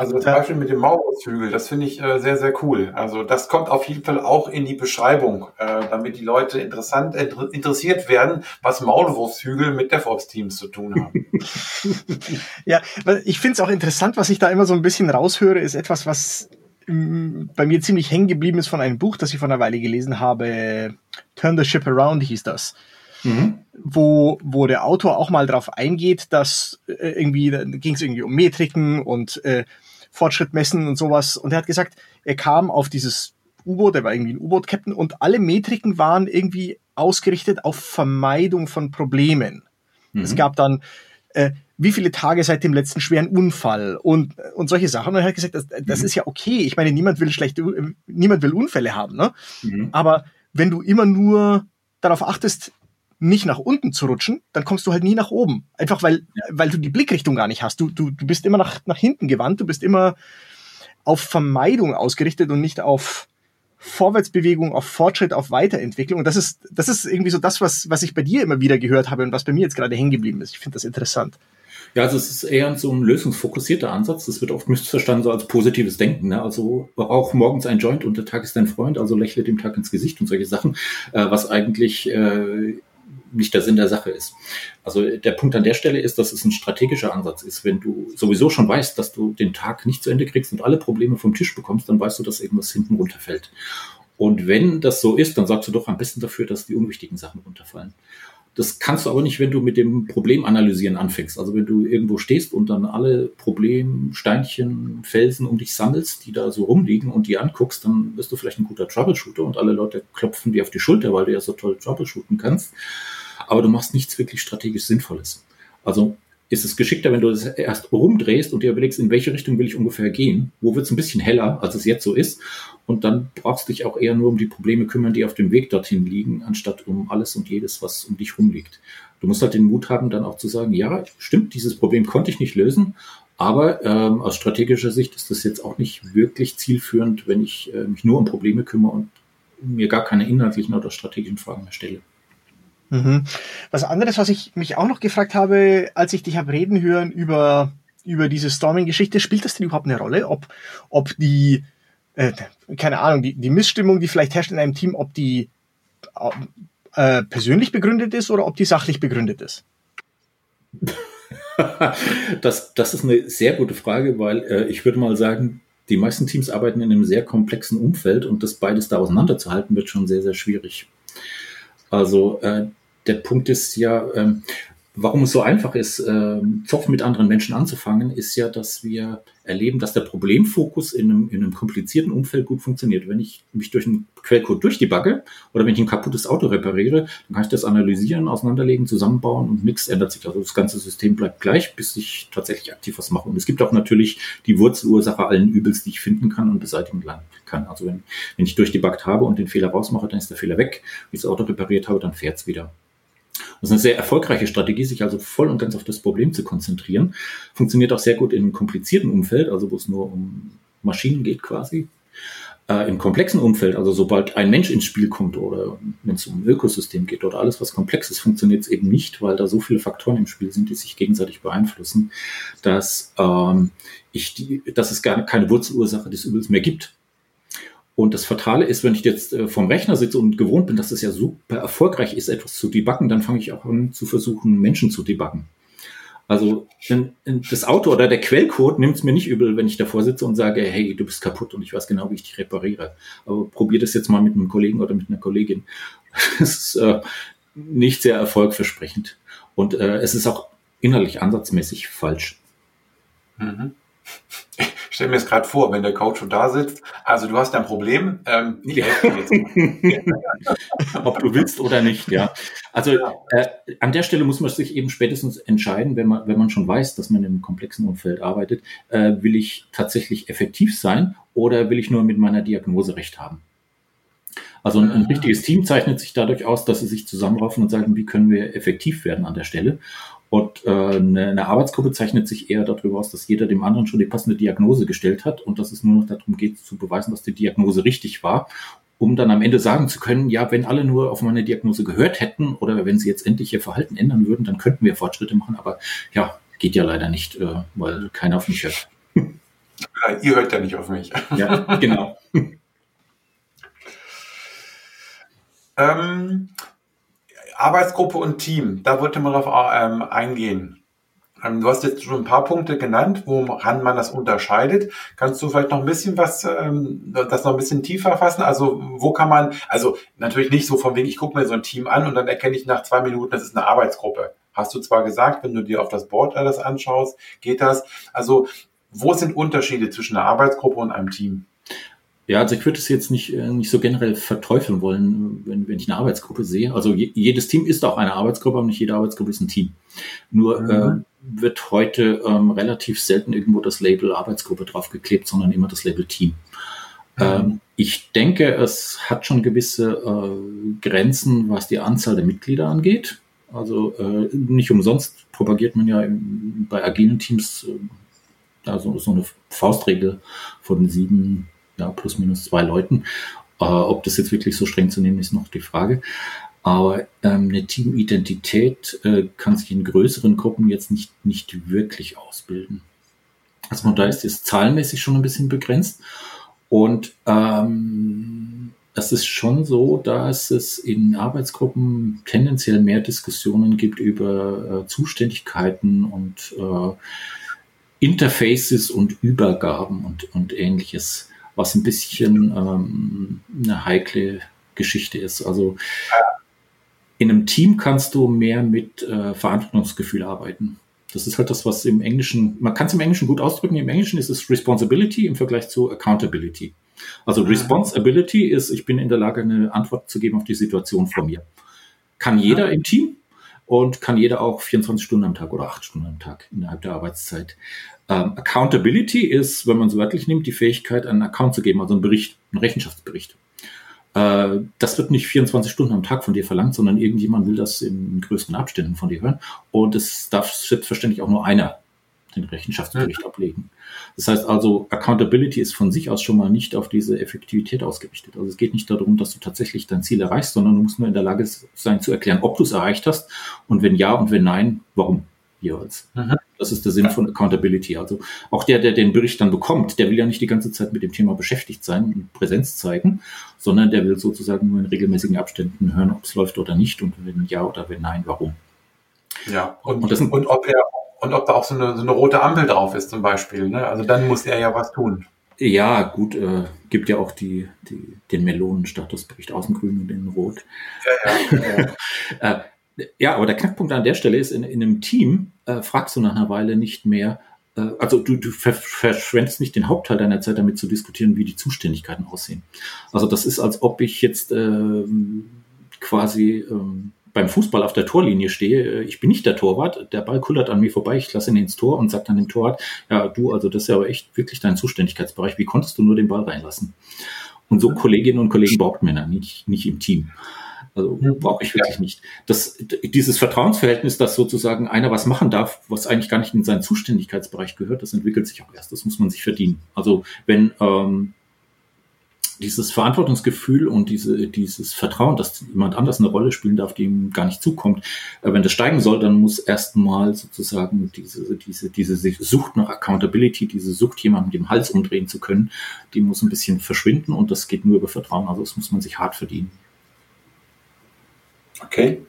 Also das Beispiel mit dem Maurushügel, das finde ich äh, sehr, sehr cool. Also das kommt auf jeden Fall auch in die Beschreibung, äh, damit die Leute interessant inter interessiert werden, was Maulwurfshügel mit DevOps-Teams zu tun haben. ja, ich finde es auch interessant, was ich da immer so ein bisschen raushöre, ist etwas, was mm, bei mir ziemlich hängen geblieben ist von einem Buch, das ich vor einer Weile gelesen habe. Turn the Ship Around hieß das. Mhm. Wo, wo der Autor auch mal drauf eingeht, dass äh, irgendwie, da ging es irgendwie um Metriken und äh, Fortschritt messen und sowas. Und er hat gesagt, er kam auf dieses U-Boot, er war irgendwie ein U-Boot-Captain und alle Metriken waren irgendwie ausgerichtet auf Vermeidung von Problemen. Mhm. Es gab dann, äh, wie viele Tage seit dem letzten schweren Unfall und, und solche Sachen. Und er hat gesagt, das, das mhm. ist ja okay. Ich meine, niemand will schlechte, niemand will Unfälle haben, ne? Mhm. Aber wenn du immer nur darauf achtest, nicht nach unten zu rutschen, dann kommst du halt nie nach oben. Einfach weil, weil du die Blickrichtung gar nicht hast. Du, du, du bist immer nach, nach hinten gewandt, du bist immer auf Vermeidung ausgerichtet und nicht auf Vorwärtsbewegung, auf Fortschritt, auf Weiterentwicklung. Und das ist, das ist irgendwie so das, was, was ich bei dir immer wieder gehört habe und was bei mir jetzt gerade hängen geblieben ist. Ich finde das interessant. Ja, also es ist eher so ein lösungsfokussierter Ansatz. Das wird oft missverstanden so als positives Denken. Ne? Also auch morgens ein Joint und der Tag ist dein Freund, also lächle dem Tag ins Gesicht und solche Sachen, äh, was eigentlich äh, nicht der Sinn der Sache ist. Also der Punkt an der Stelle ist, dass es ein strategischer Ansatz ist. Wenn du sowieso schon weißt, dass du den Tag nicht zu Ende kriegst und alle Probleme vom Tisch bekommst, dann weißt du, dass irgendwas hinten runterfällt. Und wenn das so ist, dann sagst du doch am besten dafür, dass die unwichtigen Sachen runterfallen. Das kannst du aber nicht, wenn du mit dem Problem analysieren anfängst. Also wenn du irgendwo stehst und dann alle Problemsteinchen, Felsen um dich sammelst, die da so rumliegen und die anguckst, dann bist du vielleicht ein guter Troubleshooter und alle Leute klopfen dir auf die Schulter, weil du ja so toll troubleshooten kannst aber du machst nichts wirklich strategisch Sinnvolles. Also ist es geschickter, wenn du das erst rumdrehst und dir überlegst, in welche Richtung will ich ungefähr gehen, wo wird es ein bisschen heller, als es jetzt so ist, und dann brauchst du dich auch eher nur um die Probleme kümmern, die auf dem Weg dorthin liegen, anstatt um alles und jedes, was um dich rumliegt. Du musst halt den Mut haben, dann auch zu sagen, ja, stimmt, dieses Problem konnte ich nicht lösen, aber ähm, aus strategischer Sicht ist das jetzt auch nicht wirklich zielführend, wenn ich äh, mich nur um Probleme kümmere und mir gar keine inhaltlichen oder strategischen Fragen mehr stelle. Mhm. Was anderes, was ich mich auch noch gefragt habe, als ich dich habe reden hören über, über diese Storming-Geschichte, spielt das denn überhaupt eine Rolle? Ob, ob die, äh, keine Ahnung, die, die Missstimmung, die vielleicht herrscht in einem Team, ob die äh, persönlich begründet ist oder ob die sachlich begründet ist? das, das ist eine sehr gute Frage, weil äh, ich würde mal sagen, die meisten Teams arbeiten in einem sehr komplexen Umfeld und das beides da auseinanderzuhalten wird schon sehr, sehr schwierig. Also äh, der Punkt ist ja, ähm, warum es so einfach ist, ähm, Zoff mit anderen Menschen anzufangen, ist ja, dass wir erleben, dass der Problemfokus in einem, in einem komplizierten Umfeld gut funktioniert. Wenn ich mich durch einen Quellcode durchdebugge oder wenn ich ein kaputtes Auto repariere, dann kann ich das analysieren, auseinanderlegen, zusammenbauen und nichts ändert sich. Also das ganze System bleibt gleich, bis ich tatsächlich aktiv was mache. Und es gibt auch natürlich die Wurzelursache allen Übels, die ich finden kann und beseitigen kann. Also wenn, wenn ich durchdebuggt habe und den Fehler rausmache, dann ist der Fehler weg. Wenn ich das Auto repariert habe, dann fährt es wieder. Das ist eine sehr erfolgreiche Strategie, sich also voll und ganz auf das Problem zu konzentrieren. Funktioniert auch sehr gut in einem komplizierten Umfeld, also wo es nur um Maschinen geht quasi. Äh, Im komplexen Umfeld, also sobald ein Mensch ins Spiel kommt oder wenn es um ein Ökosystem geht oder alles, was komplex ist, funktioniert es eben nicht, weil da so viele Faktoren im Spiel sind, die sich gegenseitig beeinflussen, dass, ähm, ich die, dass es gar keine Wurzelursache des Übels mehr gibt. Und das Fatale ist, wenn ich jetzt äh, vom Rechner sitze und gewohnt bin, dass es ja super erfolgreich ist, etwas zu debuggen, dann fange ich auch an zu versuchen, Menschen zu debuggen. Also das Auto oder der Quellcode nimmt es mir nicht übel, wenn ich davor sitze und sage, hey, du bist kaputt und ich weiß genau, wie ich dich repariere. Aber probier das jetzt mal mit einem Kollegen oder mit einer Kollegin. Das ist äh, nicht sehr erfolgversprechend. Und äh, es ist auch innerlich ansatzmäßig falsch. Mhm. Ich stelle mir jetzt gerade vor, wenn der Coach schon da sitzt. Also du hast ein Problem. Ähm, jetzt. Ob du willst oder nicht, ja. Also äh, an der Stelle muss man sich eben spätestens entscheiden, wenn man, wenn man schon weiß, dass man in einem komplexen Umfeld arbeitet, äh, will ich tatsächlich effektiv sein oder will ich nur mit meiner Diagnose recht haben? Also ein, ein richtiges Team zeichnet sich dadurch aus, dass sie sich zusammenraufen und sagen, wie können wir effektiv werden an der Stelle. Und äh, eine, eine Arbeitsgruppe zeichnet sich eher darüber aus, dass jeder dem anderen schon die passende Diagnose gestellt hat und dass es nur noch darum geht, zu beweisen, dass die Diagnose richtig war, um dann am Ende sagen zu können, ja, wenn alle nur auf meine Diagnose gehört hätten oder wenn sie jetzt endlich ihr Verhalten ändern würden, dann könnten wir Fortschritte machen. Aber ja, geht ja leider nicht, äh, weil keiner auf mich hört. Ja, ihr hört ja nicht auf mich. Ja, genau. Ähm, Arbeitsgruppe und Team, da wollte man darauf ähm, eingehen. Ähm, du hast jetzt schon ein paar Punkte genannt, woran man das unterscheidet. Kannst du vielleicht noch ein bisschen was, ähm, das noch ein bisschen tiefer fassen? Also wo kann man, also natürlich nicht so von wegen, ich gucke mir so ein Team an und dann erkenne ich nach zwei Minuten, das ist eine Arbeitsgruppe. Hast du zwar gesagt, wenn du dir auf das Board das anschaust, geht das. Also wo sind Unterschiede zwischen einer Arbeitsgruppe und einem Team? Ja, also ich würde es jetzt nicht, äh, nicht so generell verteufeln wollen, wenn, wenn ich eine Arbeitsgruppe sehe. Also je, jedes Team ist auch eine Arbeitsgruppe, aber nicht jede Arbeitsgruppe ist ein Team. Nur mhm. äh, wird heute ähm, relativ selten irgendwo das Label Arbeitsgruppe draufgeklebt, sondern immer das Label Team. Mhm. Ähm, ich denke, es hat schon gewisse äh, Grenzen, was die Anzahl der Mitglieder angeht. Also äh, nicht umsonst propagiert man ja im, bei agilen Teams äh, also so eine Faustregel von sieben ja, plus minus zwei Leuten. Äh, ob das jetzt wirklich so streng zu nehmen ist, noch die Frage. Aber ähm, eine Teamidentität äh, kann sich in größeren Gruppen jetzt nicht, nicht wirklich ausbilden. Also von da ist es zahlenmäßig schon ein bisschen begrenzt. Und ähm, es ist schon so, dass es in Arbeitsgruppen tendenziell mehr Diskussionen gibt über äh, Zuständigkeiten und äh, Interfaces und Übergaben und, und ähnliches was ein bisschen ähm, eine heikle Geschichte ist. Also in einem Team kannst du mehr mit äh, Verantwortungsgefühl arbeiten. Das ist halt das, was im Englischen, man kann es im Englischen gut ausdrücken. Im Englischen ist es Responsibility im Vergleich zu Accountability. Also Responsibility ist, ich bin in der Lage, eine Antwort zu geben auf die Situation vor mir. Kann jeder im Team und kann jeder auch 24 Stunden am Tag oder 8 Stunden am Tag innerhalb der Arbeitszeit. Ähm, Accountability ist, wenn man es wörtlich nimmt, die Fähigkeit, einen Account zu geben, also einen Bericht, einen Rechenschaftsbericht. Äh, das wird nicht 24 Stunden am Tag von dir verlangt, sondern irgendjemand will das in größeren Abständen von dir hören. Und es darf selbstverständlich auch nur einer den Rechenschaftsbericht mhm. ablegen. Das heißt also, Accountability ist von sich aus schon mal nicht auf diese Effektivität ausgerichtet. Also es geht nicht darum, dass du tatsächlich dein Ziel erreichst, sondern du musst nur in der Lage sein zu erklären, ob du es erreicht hast und wenn ja und wenn nein, warum jeweils. Mhm. Das ist der Sinn von Accountability. Also auch der, der den Bericht dann bekommt, der will ja nicht die ganze Zeit mit dem Thema beschäftigt sein und Präsenz zeigen, sondern der will sozusagen nur in regelmäßigen Abständen hören, ob es läuft oder nicht und wenn ja oder wenn nein, warum. Ja, und, und, das, und ob er und ob da auch so eine, so eine rote Ampel drauf ist zum Beispiel. Ne? Also dann muss er ja was tun. Ja, gut, äh, gibt ja auch die, die, den Melonenstatusbericht aus dem Grün und in Rot. Ja, ja, ja. äh, ja, aber der Knackpunkt an der Stelle ist, in, in einem Team äh, fragst du nach einer Weile nicht mehr, äh, also du, du verschwendest nicht den Hauptteil deiner Zeit damit zu diskutieren, wie die Zuständigkeiten aussehen. Also das ist, als ob ich jetzt äh, quasi ähm, beim Fußball auf der Torlinie stehe, ich bin nicht der Torwart, der Ball kullert an mir vorbei, ich lasse ihn ins Tor und sage dann dem Torwart, ja du, also das ist ja aber echt wirklich dein Zuständigkeitsbereich, wie konntest du nur den Ball reinlassen? Und so Kolleginnen und Kollegen braucht man ja nicht, nicht im Team. Also brauche ich wirklich ja. nicht. Das, dieses Vertrauensverhältnis, dass sozusagen einer was machen darf, was eigentlich gar nicht in seinen Zuständigkeitsbereich gehört, das entwickelt sich auch erst. Das muss man sich verdienen. Also wenn ähm, dieses Verantwortungsgefühl und diese, dieses Vertrauen, dass jemand anders eine Rolle spielen darf, die ihm gar nicht zukommt, äh, wenn das steigen soll, dann muss erstmal sozusagen diese, diese, diese Sucht nach Accountability, diese Sucht, jemandem den Hals umdrehen zu können, die muss ein bisschen verschwinden und das geht nur über Vertrauen. Also das muss man sich hart verdienen. Okay.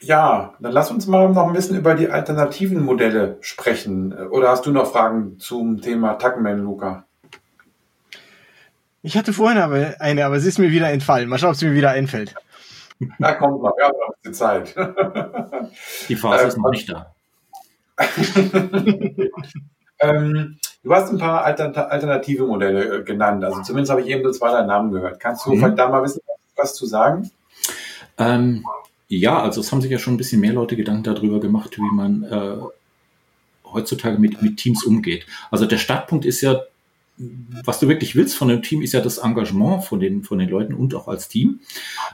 Ja, dann lass uns mal noch ein bisschen über die alternativen Modelle sprechen. Oder hast du noch Fragen zum Thema Tuckman, Luca? Ich hatte vorhin aber eine, aber es ist mir wieder entfallen. Mal schauen, ob es mir wieder einfällt. Da kommt noch, wir haben noch bisschen Zeit. Die Phase Äh, ist noch nicht da. ähm, du hast ein paar Alter alternative Modelle äh, genannt. Also zumindest habe ich eben so zwei, drei Namen gehört. Kannst du Mhm. vielleicht da mal wissen, was zu sagen? Ähm, ja, also es haben sich ja schon ein bisschen mehr Leute Gedanken darüber gemacht, wie man äh, heutzutage mit, mit Teams umgeht. Also der Startpunkt ist ja, was du wirklich willst von einem Team, ist ja das Engagement von den, von den Leuten und auch als Team.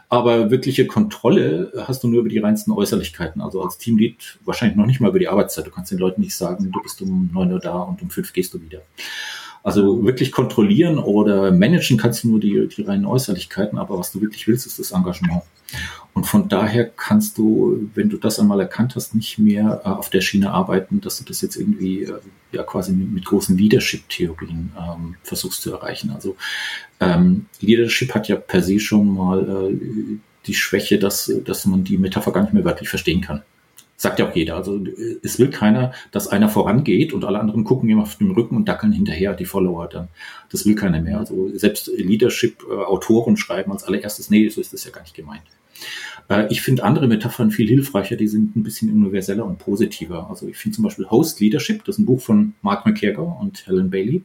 Aber wirkliche Kontrolle hast du nur über die reinsten Äußerlichkeiten. Also als Teamlead wahrscheinlich noch nicht mal über die Arbeitszeit. Du kannst den Leuten nicht sagen, du bist um neun Uhr da und um fünf gehst du wieder. Also wirklich kontrollieren oder managen kannst du nur die, die reinen Äußerlichkeiten, aber was du wirklich willst, ist das Engagement. Und von daher kannst du, wenn du das einmal erkannt hast, nicht mehr äh, auf der Schiene arbeiten, dass du das jetzt irgendwie äh, ja quasi mit, mit großen Leadership-Theorien ähm, versuchst zu erreichen. Also ähm, Leadership hat ja per se schon mal äh, die Schwäche, dass, dass man die Metapher gar nicht mehr wörtlich verstehen kann. Sagt ja auch jeder. Also es will keiner, dass einer vorangeht und alle anderen gucken ihm auf den Rücken und dackeln hinterher, die Follower dann. Das will keiner mehr. Also selbst Leadership-Autoren schreiben als allererstes, nee, so ist das ja gar nicht gemeint. Äh, Ich finde andere Metaphern viel hilfreicher, die sind ein bisschen universeller und positiver. Also ich finde zum Beispiel Host Leadership, das ist ein Buch von Mark McKerger und Helen Bailey,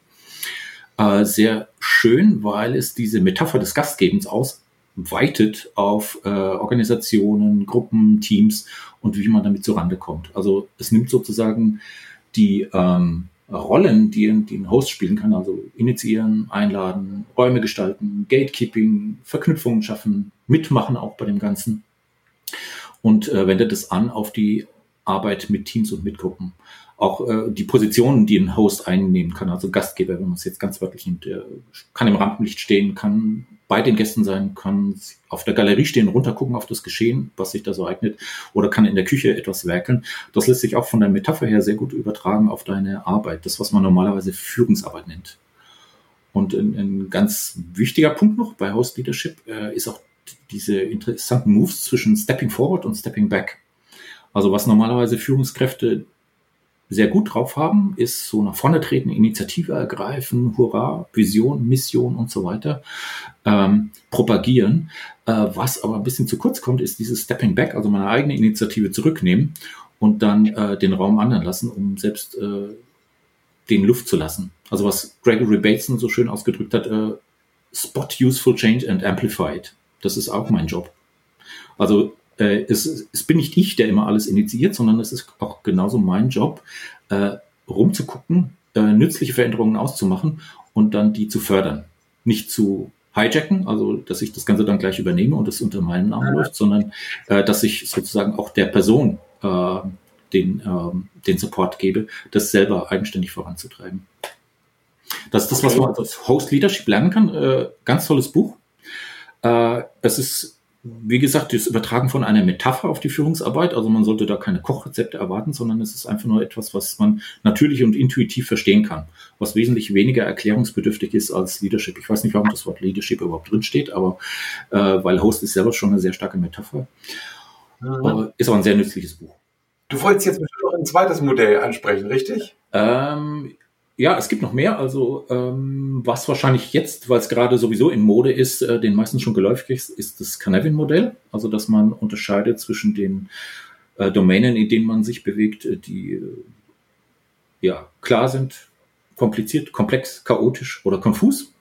äh, sehr schön, weil es diese Metapher des Gastgebens ausweitet auf äh, Organisationen, Gruppen, Teams und wie man damit zurande kommt. Also es nimmt sozusagen die ähm, Rollen, die, ein- die ein Host spielen kann, also initiieren, einladen, Räume gestalten, Gatekeeping, Verknüpfungen schaffen, mitmachen auch bei dem Ganzen und äh, wendet es an auf die Arbeit mit Teams und mit Gruppen. Auch äh, die Positionen, die ein Host einnehmen kann, also Gastgeber, wenn man es jetzt ganz wörtlich nimmt, der kann im Rampenlicht stehen, kann bei den Gästen sein, kann auf der Galerie stehen, runtergucken auf das Geschehen, was sich da so eignet, oder kann in der Küche etwas werkeln. Das lässt sich auch von der Metapher her sehr gut übertragen auf deine Arbeit, das, was man normalerweise Führungsarbeit nennt. Und ein, ein ganz wichtiger Punkt noch bei Host Leadership äh, ist auch diese interessanten Moves zwischen Stepping Forward und Stepping Back. Also was normalerweise Führungskräfte sehr gut drauf haben, ist so nach vorne treten, Initiative ergreifen, Hurra, Vision, Mission und so weiter ähm, propagieren. Äh, was aber ein bisschen zu kurz kommt, ist dieses Stepping Back, also meine eigene Initiative zurücknehmen und dann äh, den Raum anderen lassen, um selbst äh, den Luft zu lassen. Also was Gregory Bateson so schön ausgedrückt hat, äh, Spot Useful Change and Amplify it. Das ist auch mein Job. Also äh, es, es bin nicht ich, der immer alles initiiert, sondern es ist auch genauso mein Job, äh, rumzugucken, äh, nützliche Veränderungen auszumachen und dann die zu fördern. Nicht zu hijacken, also dass ich das Ganze dann gleich übernehme und es unter meinem Namen läuft, sondern äh, dass ich sozusagen auch der Person äh, den, ähm, den Support gebe, das selber eigenständig voranzutreiben. Das ist das, was man als Host Leadership lernen kann. Äh, ganz tolles Buch. Äh, es ist, wie gesagt, das Übertragen von einer Metapher auf die Führungsarbeit. Also man sollte da keine Kochrezepte erwarten, sondern es ist einfach nur etwas, was man natürlich und intuitiv verstehen kann. Was wesentlich weniger erklärungsbedürftig ist als Leadership. Ich weiß nicht, warum das Wort Leadership überhaupt drinsteht, aber äh, weil Host ist selber schon eine sehr starke Metapher. Aber ist aber ein sehr nützliches Buch. Du wolltest jetzt bestimmt noch ein zweites Modell ansprechen, richtig? Ähm, ja, es gibt noch mehr. Also ähm, was wahrscheinlich jetzt, weil es gerade sowieso in Mode ist, äh, den meisten schon geläufig ist, ist das Canavin-Modell. Also dass man unterscheidet zwischen den äh, Domänen, in denen man sich bewegt, äh, die äh, ja klar sind, kompliziert, komplex, chaotisch oder konfus.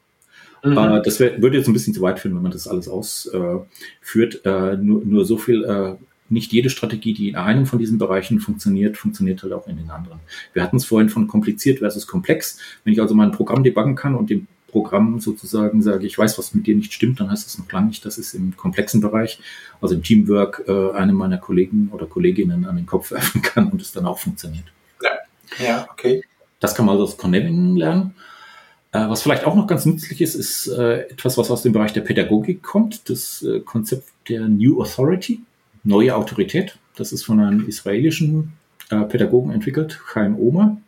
Mhm. Äh, das wär, würde jetzt ein bisschen zu weit führen, wenn man das alles ausführt. Äh, nur, nur so viel. Nicht jede Strategie, die in einem von diesen Bereichen funktioniert, funktioniert halt auch in den anderen. Wir hatten es vorhin von kompliziert versus komplex. Wenn ich also mein Programm debuggen kann und dem Programm sozusagen sage, ich weiß, was mit dir nicht stimmt, dann heißt das noch lange nicht, dass es im komplexen Bereich, also im Teamwork, äh, einem meiner Kollegen oder Kolleginnen an den Kopf werfen kann und es dann auch funktioniert. Ja, okay. Das kann man also aus Connevin lernen. Äh, was vielleicht auch noch ganz nützlich ist, ist äh, etwas, was aus dem Bereich der Pädagogik kommt, das äh, Konzept der New Authority, neue Autorität. Das ist von einem israelischen äh, Pädagogen entwickelt, Chaim Omer,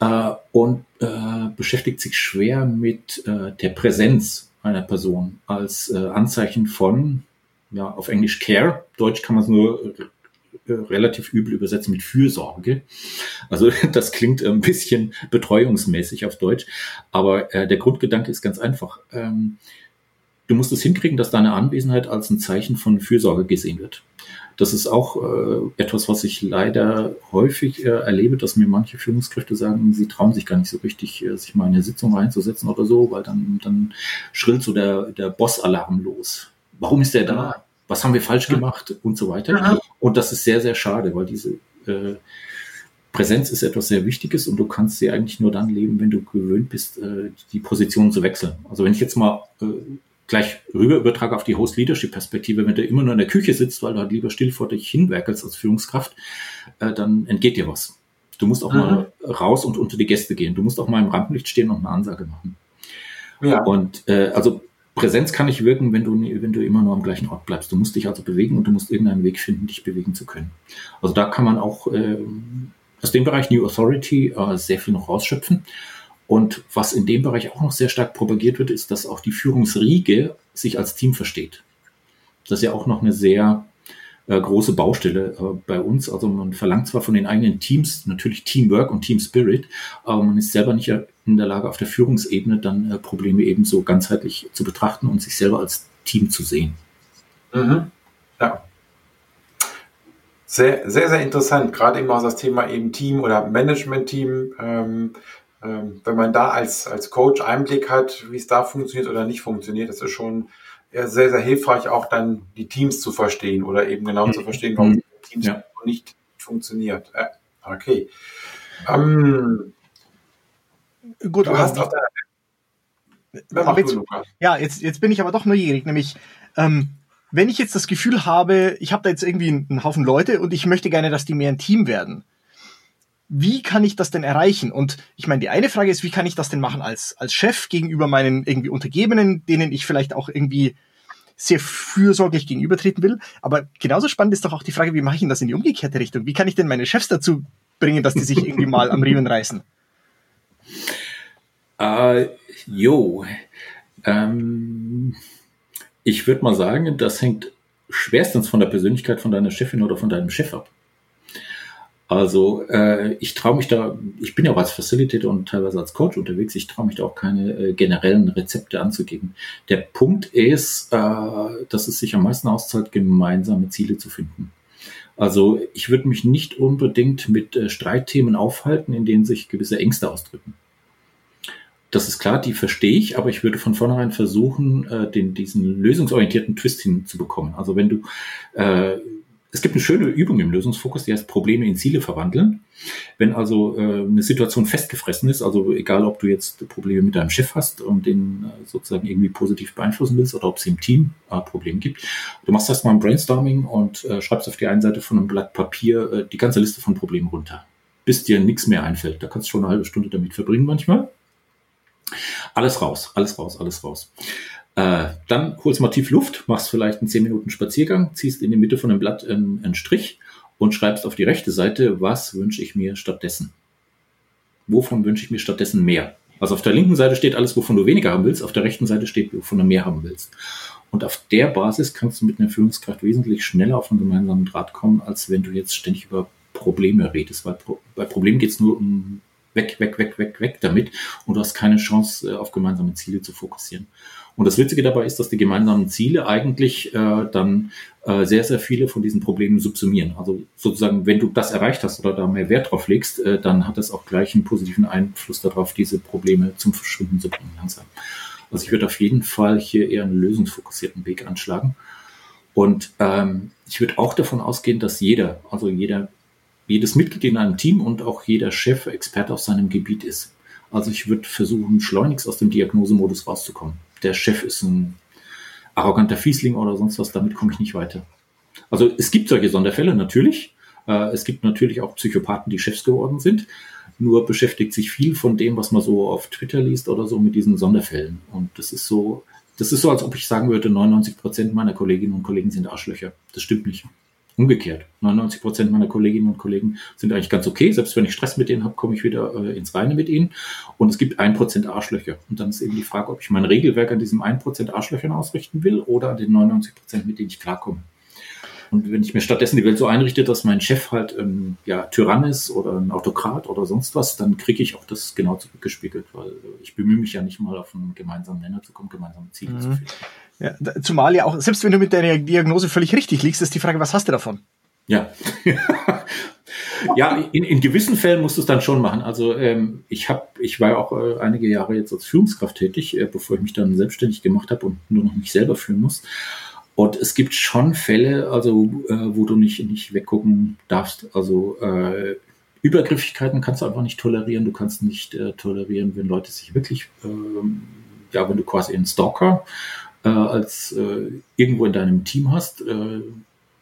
äh, und äh, beschäftigt sich schwer mit äh, der Präsenz einer Person als äh, Anzeichen von, ja, auf Englisch Care, Deutsch kann man es nur äh, relativ übel übersetzen mit Fürsorge. Also das klingt ein bisschen betreuungsmäßig auf Deutsch, aber äh, der Grundgedanke ist ganz einfach. Ähm, du musst es hinkriegen, dass deine Anwesenheit als ein Zeichen von Fürsorge gesehen wird. Das ist auch äh, etwas, was ich leider häufig äh, erlebe, dass mir manche Führungskräfte sagen, sie trauen sich gar nicht so richtig, äh, sich mal in eine Sitzung reinzusetzen oder so, weil dann, dann schrillt so der, der Boss-Alarm los. Warum ist der da? Was haben wir falsch gemacht? Und so weiter. Und das ist sehr, sehr schade, weil diese äh, Präsenz ist etwas sehr Wichtiges und du kannst sie eigentlich nur dann leben, wenn du gewöhnt bist, äh, die Position zu wechseln. Also wenn ich jetzt mal äh, gleich rüber übertrage auf die Host-Leadership-Perspektive, wenn du immer nur in der Küche sitzt, weil du halt lieber still vor dich hinwerkelst als Führungskraft, äh, dann entgeht dir was. Du musst auch mhm. mal raus und unter die Gäste gehen. Du musst auch mal im Rampenlicht stehen und eine Ansage machen. Ja. Und äh, also Präsenz kann nicht wirken, wenn du, wenn du immer nur am gleichen Ort bleibst. Du musst dich also bewegen und du musst irgendeinen Weg finden, dich bewegen zu können. Also da kann man auch äh, aus dem Bereich New Authority äh, sehr viel noch rausschöpfen. Und was in dem Bereich auch noch sehr stark propagiert wird, ist, dass auch die Führungsriege sich als Team versteht. Das ist ja auch noch eine sehr äh, große Baustelle äh, bei uns. Also man verlangt zwar von den eigenen Teams natürlich Teamwork und Team Spirit, aber man ist selber nicht in der Lage, auf der Führungsebene dann äh, Probleme ebenso ganzheitlich zu betrachten und sich selber als Team zu sehen. Mhm. Ja. Sehr, sehr, sehr interessant. Gerade eben auch das Thema eben Team oder Management-Team. Ähm, wenn man da als, als Coach Einblick hat, wie es da funktioniert oder nicht funktioniert, das ist schon sehr, sehr hilfreich, auch dann die Teams zu verstehen oder eben genau mhm. zu verstehen, warum mhm. Teams ja. nicht funktioniert. Äh, okay. Ähm, Gut, du hast auch aber jetzt, ja, jetzt, jetzt bin ich aber doch neugierig, nämlich ähm, wenn ich jetzt das Gefühl habe, ich habe da jetzt irgendwie einen Haufen Leute und ich möchte gerne, dass die mehr ein Team werden, wie kann ich das denn erreichen? Und ich meine, die eine Frage ist, wie kann ich das denn machen als, als Chef gegenüber meinen irgendwie Untergebenen, denen ich vielleicht auch irgendwie sehr fürsorglich gegenübertreten will. Aber genauso spannend ist doch auch die Frage, wie mache ich denn das in die umgekehrte Richtung? Wie kann ich denn meine Chefs dazu bringen, dass die sich irgendwie mal am Riemen reißen? Uh, jo, ähm, ich würde mal sagen, das hängt schwerstens von der Persönlichkeit von deiner Chefin oder von deinem Chef ab. Also äh, ich traue mich da, ich bin ja auch als Facilitator und teilweise als Coach unterwegs, ich traue mich da auch keine äh, generellen Rezepte anzugeben. Der Punkt ist, äh, dass es sich am meisten auszahlt, gemeinsame Ziele zu finden. Also ich würde mich nicht unbedingt mit äh, Streitthemen aufhalten, in denen sich gewisse Ängste ausdrücken. Das ist klar, die verstehe ich, aber ich würde von vornherein versuchen, äh, den, diesen lösungsorientierten Twist hinzubekommen. Also wenn du äh, es gibt eine schöne Übung im Lösungsfokus, die heißt Probleme in Ziele verwandeln. Wenn also äh, eine Situation festgefressen ist, also egal ob du jetzt Probleme mit deinem Chef hast und den äh, sozusagen irgendwie positiv beeinflussen willst oder ob es im Team äh, Probleme gibt, du machst erstmal ein Brainstorming und äh, schreibst auf die einen Seite von einem Blatt Papier äh, die ganze Liste von Problemen runter, bis dir nichts mehr einfällt. Da kannst du schon eine halbe Stunde damit verbringen manchmal. Alles raus, alles raus, alles raus. Äh, dann holst du mal tief Luft, machst vielleicht einen 10 Minuten Spaziergang, ziehst in die Mitte von dem Blatt einen, einen Strich und schreibst auf die rechte Seite, was wünsche ich mir stattdessen? Wovon wünsche ich mir stattdessen mehr? Also auf der linken Seite steht alles, wovon du weniger haben willst, auf der rechten Seite steht, wovon du mehr haben willst. Und auf der Basis kannst du mit einer Führungskraft wesentlich schneller auf einen gemeinsamen Draht kommen, als wenn du jetzt ständig über Probleme redest. Weil bei Problemen geht es nur um weg, weg, weg, weg, weg damit und du hast keine Chance, äh, auf gemeinsame Ziele zu fokussieren. Und das Witzige dabei ist, dass die gemeinsamen Ziele eigentlich äh, dann äh, sehr, sehr viele von diesen Problemen subsumieren. Also sozusagen, wenn du das erreicht hast oder da mehr Wert drauf legst, äh, dann hat das auch gleich einen positiven Einfluss darauf, diese Probleme zum Verschwinden zu bringen langsam. Also ich würde auf jeden Fall hier eher einen lösungsfokussierten Weg anschlagen. Und ähm, ich würde auch davon ausgehen, dass jeder, also jeder, jedes Mitglied in einem Team und auch jeder Chef Experte auf seinem Gebiet ist. Also ich würde versuchen, schleunigst aus dem Diagnosemodus rauszukommen der Chef ist ein arroganter Fiesling oder sonst was, damit komme ich nicht weiter. Also es gibt solche Sonderfälle natürlich. Äh, es gibt natürlich auch Psychopathen, die Chefs geworden sind. Nur beschäftigt sich viel von dem, was man so auf Twitter liest oder so mit diesen Sonderfällen. Und das ist so, das ist so, als ob ich sagen würde, 99 Prozent meiner Kolleginnen und Kollegen sind Arschlöcher. Das stimmt nicht. Umgekehrt. 99 Prozent meiner Kolleginnen und Kollegen sind eigentlich ganz okay. Selbst wenn ich Stress mit denen habe, komme ich wieder äh, ins Reine mit ihnen. Und es gibt ein Prozent Arschlöcher. Und dann ist eben die Frage, ob ich mein Regelwerk an diesem ein Prozent Arschlöchern ausrichten will oder an den 99 Prozent, mit denen ich klarkomme. Und wenn ich mir stattdessen die Welt so einrichte, dass mein Chef halt ähm, ja, Tyrann ist oder ein Autokrat oder sonst was, dann kriege ich auch das genau zurückgespiegelt, weil ich bemühe mich ja nicht mal auf einen gemeinsamen Nenner zu kommen, gemeinsame Ziele mhm. zu finden. Ja, zumal ja auch, selbst wenn du mit deiner Diagnose völlig richtig liegst, ist die Frage, was hast du davon? Ja. ja, in, in gewissen Fällen musst du es dann schon machen. Also ähm, ich habe, ich war ja auch äh, einige Jahre jetzt als Führungskraft tätig, äh, bevor ich mich dann selbstständig gemacht habe und nur noch nicht selber führen muss. Und es gibt schon Fälle, also äh, wo du nicht, nicht weggucken darfst. Also äh, Übergriffigkeiten kannst du einfach nicht tolerieren. Du kannst nicht äh, tolerieren, wenn Leute sich wirklich, ähm, ja, wenn du quasi einen Stalker äh, als äh, irgendwo in deinem Team hast. Äh,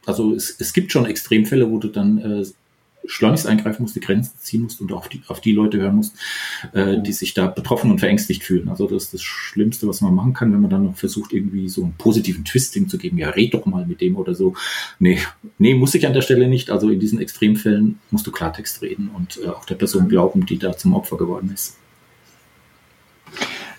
also es, es gibt schon Extremfälle, wo du dann äh, schleunigst eingreifen musst, die Grenzen ziehen musst und auf die, auf die Leute hören musst, äh, die sich da betroffen und verängstigt fühlen. Also das ist das Schlimmste, was man machen kann, wenn man dann noch versucht, irgendwie so einen positiven Twist hinzugeben. Ja, red doch mal mit dem oder so. Nee, nee, muss ich an der Stelle nicht. Also in diesen Extremfällen musst du Klartext reden und äh, auch der Person glauben, die da zum Opfer geworden ist.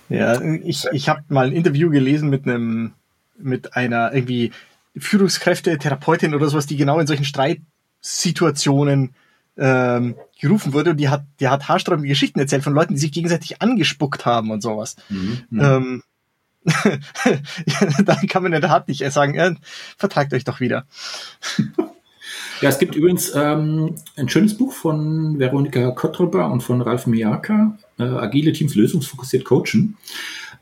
Ja, ich, ich habe mal ein Interview gelesen mit einem, mit einer irgendwie Führungskräfte, Therapeutin oder sowas, die genau in solchen Streitsituationen ähm, gerufen wurde und die hat, die hat haarsträubende Geschichten erzählt von Leuten, die sich gegenseitig angespuckt haben und sowas. Mhm. Ähm, ja, dann kann man in der Tat nicht sagen, äh, vertragt euch doch wieder. Ja, es gibt übrigens ähm, ein schönes Buch von Veronika Kottroba und von Ralf Miyaka, äh, Agile Teams lösungsfokussiert coachen,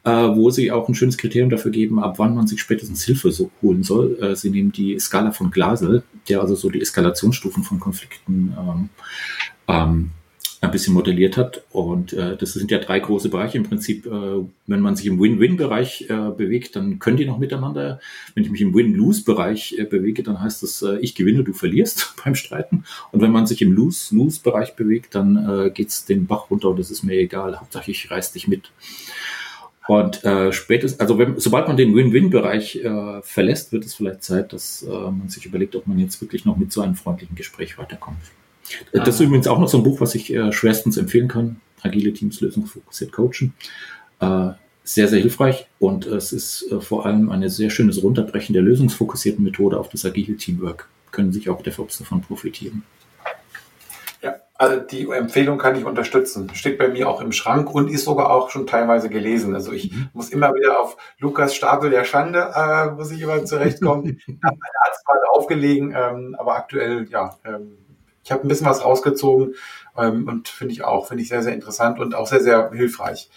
äh, wo sie auch ein schönes Kriterium dafür geben, ab wann man sich spätestens Hilfe so holen soll. Äh, sie nehmen die Skala von Glasel, der also so die Eskalationsstufen von Konflikten ähm, ähm, ein bisschen modelliert hat. Und äh, das sind ja drei große Bereiche. Im Prinzip, äh, wenn man sich im Win-Win-Bereich äh, bewegt, dann können die noch miteinander. Wenn ich mich im Win-Lose-Bereich äh, bewege, dann heißt das, äh, ich gewinne, du verlierst beim Streiten. Und wenn man sich im Lose-Lose-Bereich bewegt, dann äh, geht's den Bach runter und es ist mir egal. Hauptsache, ich reiß dich mit. Und äh, spätestens, also wenn, sobald man den Win-Win-Bereich äh, verlässt, wird es vielleicht Zeit, dass äh, man sich überlegt, ob man jetzt wirklich noch mit so einem freundlichen Gespräch weiterkommt. Das ist übrigens auch noch so ein Buch, was ich äh, schwerstens empfehlen kann. Agile Teams lösungsfokussiert coachen. Äh, sehr, sehr hilfreich und es ist äh, vor allem eine sehr schönes Runterbrechen der lösungsfokussierten Methode auf das agile Teamwork. Können sich auch DevOps davon profitieren. Ja, also die Empfehlung kann ich unterstützen. Steht bei mir auch im Schrank und ist sogar auch schon teilweise gelesen. Also ich muss immer wieder auf Lukas Stapel der Schande, äh, muss ich immer zurechtkommen. Ich habe meine Arztfrage aufgelegen, ähm, aber aktuell, ja, ähm, ich habe ein bisschen was rausgezogen ähm, und finde ich auch, finde ich sehr, sehr interessant und auch sehr, sehr hilfreich.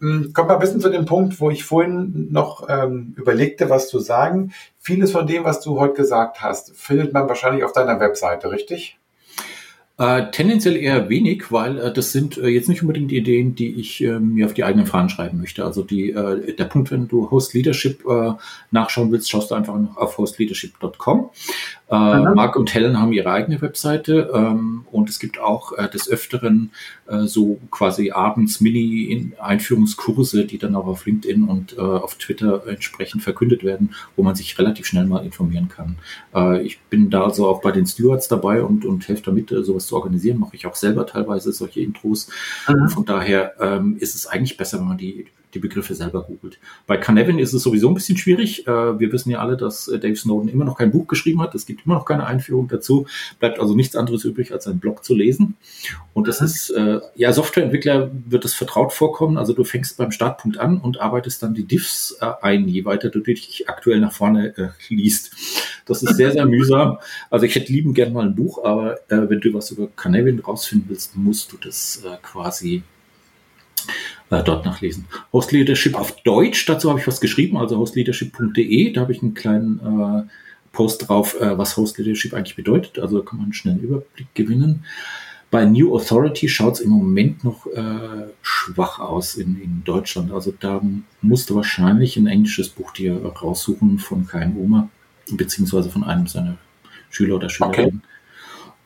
Hm, Kommt mal ein bisschen zu dem Punkt, wo ich vorhin noch ähm, überlegte, was zu sagen. Vieles von dem, was du heute gesagt hast, findet man wahrscheinlich auf deiner Webseite, richtig? Äh, tendenziell eher wenig, weil äh, das sind äh, jetzt nicht unbedingt Ideen, die ich äh, mir auf die eigenen Fahnen schreiben möchte. Also die, äh, der Punkt, wenn du Host Leadership äh, nachschauen willst, schaust du einfach noch auf hostleadership.com. Äh, Marc und Helen haben ihre eigene Webseite ähm, und es gibt auch äh, des Öfteren so quasi abends Mini-Einführungskurse, die dann auch auf LinkedIn und auf Twitter entsprechend verkündet werden, wo man sich relativ schnell mal informieren kann. Ich bin da so auch bei den Stewards dabei und, und helfe damit, sowas zu organisieren. Mache ich auch selber teilweise solche Intros. Und von daher ähm, ist es eigentlich besser, wenn man die, die Begriffe selber googelt. Bei Canevin ist es sowieso ein bisschen schwierig. Äh, wir wissen ja alle, dass äh, Dave Snowden immer noch kein Buch geschrieben hat. Es gibt immer noch keine Einführung dazu. Bleibt also nichts anderes übrig, als einen Blog zu lesen. Und das ist, äh, ja, Softwareentwickler wird es vertraut vorkommen. Also du fängst beim Startpunkt an und arbeitest dann die Diffs ein, je weiter du dich aktuell nach vorne äh, liest. Das ist sehr, sehr mühsam. Also ich hätte lieben gern mal ein Buch, aber äh, wenn du was über Canevin rausfinden willst, musst du das äh, quasi äh, dort nachlesen. Host Leadership auf Deutsch, dazu habe ich was geschrieben, also hostleadership.de, da habe ich einen kleinen äh, Post drauf, äh, was Host Leadership eigentlich bedeutet. Also da kann man einen schnellen Überblick gewinnen. Bei New Authority schaut es im Moment noch äh, schwach aus in, in Deutschland. Also da musst du wahrscheinlich ein englisches Buch dir raussuchen von Kain Oma, beziehungsweise von einem seiner Schüler oder Schülerinnen.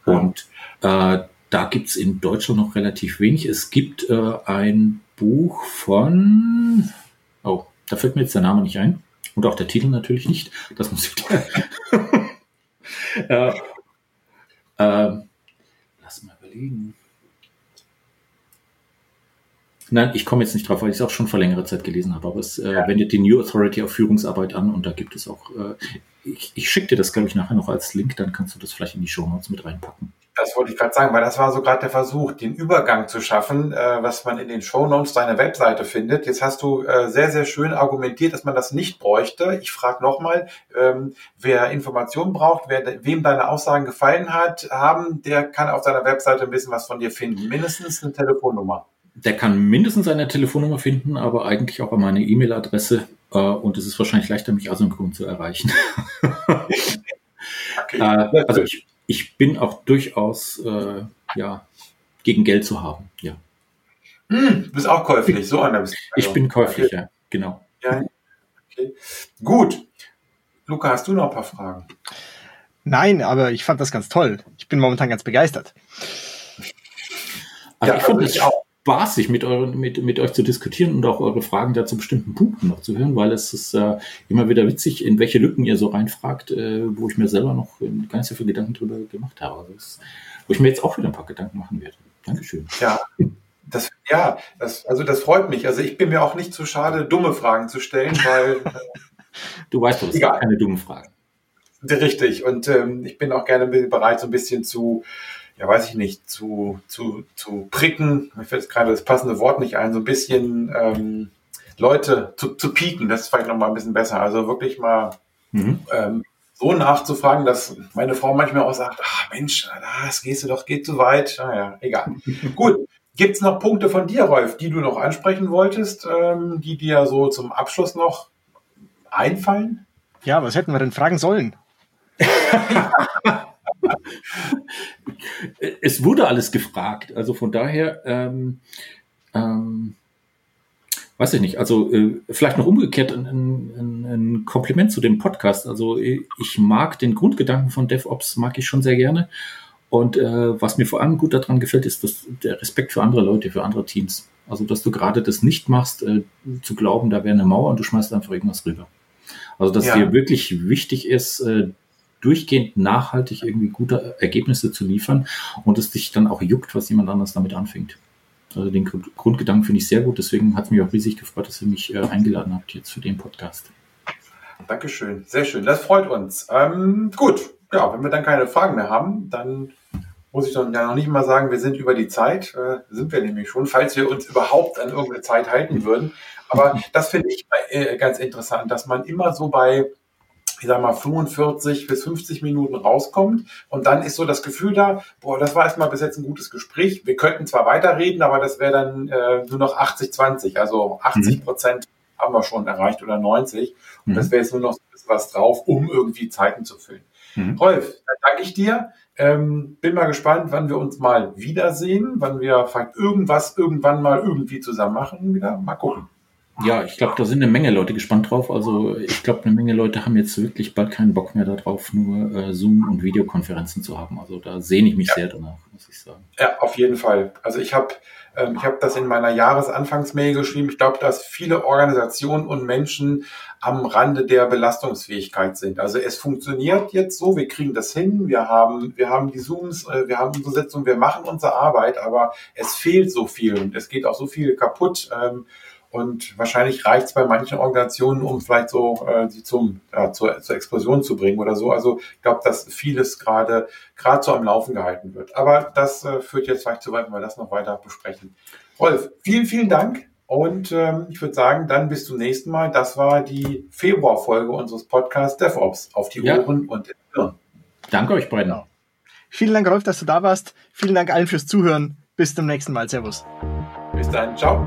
Und äh, da gibt es in Deutschland noch relativ wenig. Es gibt äh, ein Buch von, oh, da fällt mir jetzt der Name nicht ein. Und auch der Titel natürlich nicht. Das muss ich äh, äh, Lass mal überlegen. Nein, ich komme jetzt nicht drauf, weil ich es auch schon vor längerer Zeit gelesen habe. Aber es äh, wendet die New Authority auf Führungsarbeit an und da gibt es auch, äh, ich, ich schicke dir das, glaube ich, nachher noch als Link, dann kannst du das vielleicht in die Show Notes mit reinpacken. Das wollte ich gerade sagen, weil das war so gerade der Versuch, den Übergang zu schaffen, äh, was man in den Show Notes deiner Webseite findet. Jetzt hast du äh, sehr, sehr schön argumentiert, dass man das nicht bräuchte. Ich frage nochmal, ähm, wer Informationen braucht, wer, wem deine Aussagen gefallen hat, haben, der kann auf deiner Webseite ein bisschen was von dir finden. Mindestens eine Telefonnummer. Der kann mindestens eine Telefonnummer finden, aber eigentlich auch meine E-Mail-Adresse. Äh, und es ist wahrscheinlich leichter, mich asynchron zu erreichen. okay. äh, also ich, ich bin auch durchaus äh, ja, gegen Geld zu haben. Ja. Hm, du bist auch käuflich, so einer bist du. Ich bin käuflich, okay. ja, genau. Ja, okay. Gut. Luca, hast du noch ein paar Fragen? Nein, aber ich fand das ganz toll. Ich bin momentan ganz begeistert. Also ja, ich fand also auch spaßig, mit, euren, mit, mit euch zu diskutieren und auch eure Fragen da zu bestimmten Punkten noch zu hören, weil es ist äh, immer wieder witzig, in welche Lücken ihr so reinfragt, äh, wo ich mir selber noch gar nicht so viel Gedanken drüber gemacht habe. Also das, wo ich mir jetzt auch wieder ein paar Gedanken machen werde. Dankeschön. Ja. Das, ja, das, also das freut mich. Also ich bin mir auch nicht zu schade, dumme Fragen zu stellen, weil. du weißt doch, es gibt keine dummen Fragen. Richtig. Und ähm, ich bin auch gerne bereit, so ein bisschen zu, ja, weiß ich nicht, zu, zu, zu pricken, mir fällt gerade das passende Wort nicht ein, so ein bisschen ähm, Leute zu, zu pieken, das ist vielleicht nochmal ein bisschen besser. Also wirklich mal mhm. ähm, so nachzufragen, dass meine Frau manchmal auch sagt, ach Mensch, das gehst du doch, geht zu weit. Naja, egal. Gut. Gibt's noch Punkte von dir, Rolf, die du noch ansprechen wolltest, ähm, die dir so zum Abschluss noch einfallen? Ja, was hätten wir denn fragen sollen? es wurde alles gefragt. Also von daher, ähm, ähm, weiß ich nicht, also äh, vielleicht noch umgekehrt ein, ein, ein, Kompliment zu dem Podcast. Also ich mag den Grundgedanken von DevOps, mag ich schon sehr gerne. Und äh, was mir vor allem gut daran gefällt, ist dass der Respekt für andere Leute, für andere Teams. Also dass du gerade das nicht machst, äh, zu glauben, da wäre eine Mauer und du schmeißt einfach irgendwas rüber. Also dass ja. dir wirklich wichtig ist, äh, durchgehend nachhaltig irgendwie gute Ergebnisse zu liefern und es dich dann auch juckt, was jemand anders damit anfängt. Also den Grundgedanken finde ich sehr gut, deswegen hat es mich auch riesig gefreut, dass ihr mich äh, eingeladen habt jetzt für den Podcast. Dankeschön, sehr schön, das freut uns. Ähm, gut, ja, wenn wir dann keine Fragen mehr haben, dann muss ich dann ja noch nicht mal sagen, wir sind über die Zeit, äh, sind wir nämlich schon, falls wir uns überhaupt an irgendeine Zeit halten würden. Aber das finde ich äh, ganz interessant, dass man immer so bei ich sag mal, 45 bis 50 Minuten rauskommt. Und dann ist so das Gefühl da, boah, das war erstmal bis jetzt ein gutes Gespräch. Wir könnten zwar weiterreden, aber das wäre dann äh, nur noch 80, 20. Also 80 mhm. Prozent mhm. haben wir schon erreicht oder 90. Und mhm. das wäre jetzt nur noch so was drauf, um irgendwie Zeiten zu füllen. Mhm. Rolf, dann danke ich dir. Ähm, bin mal gespannt, wann wir uns mal wiedersehen, wann wir vielleicht irgendwas irgendwann mal irgendwie zusammen machen. Wieder mal gucken. Ja, ich glaube, da sind eine Menge Leute gespannt drauf. Also ich glaube, eine Menge Leute haben jetzt wirklich bald keinen Bock mehr darauf, nur äh, Zoom und Videokonferenzen zu haben. Also da sehne ich mich ja. sehr danach, muss ich sagen. Ja, auf jeden Fall. Also ich habe ähm, ich habe das in meiner Jahresanfangsmail geschrieben. Ich glaube, dass viele Organisationen und Menschen am Rande der Belastungsfähigkeit sind. Also es funktioniert jetzt so, wir kriegen das hin, wir haben, wir haben die Zooms, äh, wir haben unsere Sitzung, wir machen unsere Arbeit, aber es fehlt so viel und es geht auch so viel kaputt. Ähm, und wahrscheinlich reicht es bei manchen Organisationen, um vielleicht so äh, sie zum, ja, zur, zur Explosion zu bringen oder so. Also ich glaube, dass vieles gerade gerade so am Laufen gehalten wird. Aber das äh, führt jetzt vielleicht zu weit, wenn wir das noch weiter besprechen. Rolf, vielen, vielen Dank. Und ähm, ich würde sagen, dann bis zum nächsten Mal. Das war die Februarfolge unseres Podcasts DevOps auf die ja. Ohren und den Hirn. Danke euch beiden. Genau. Vielen Dank, Rolf, dass du da warst. Vielen Dank allen fürs Zuhören. Bis zum nächsten Mal. Servus. Bis dann. Ciao.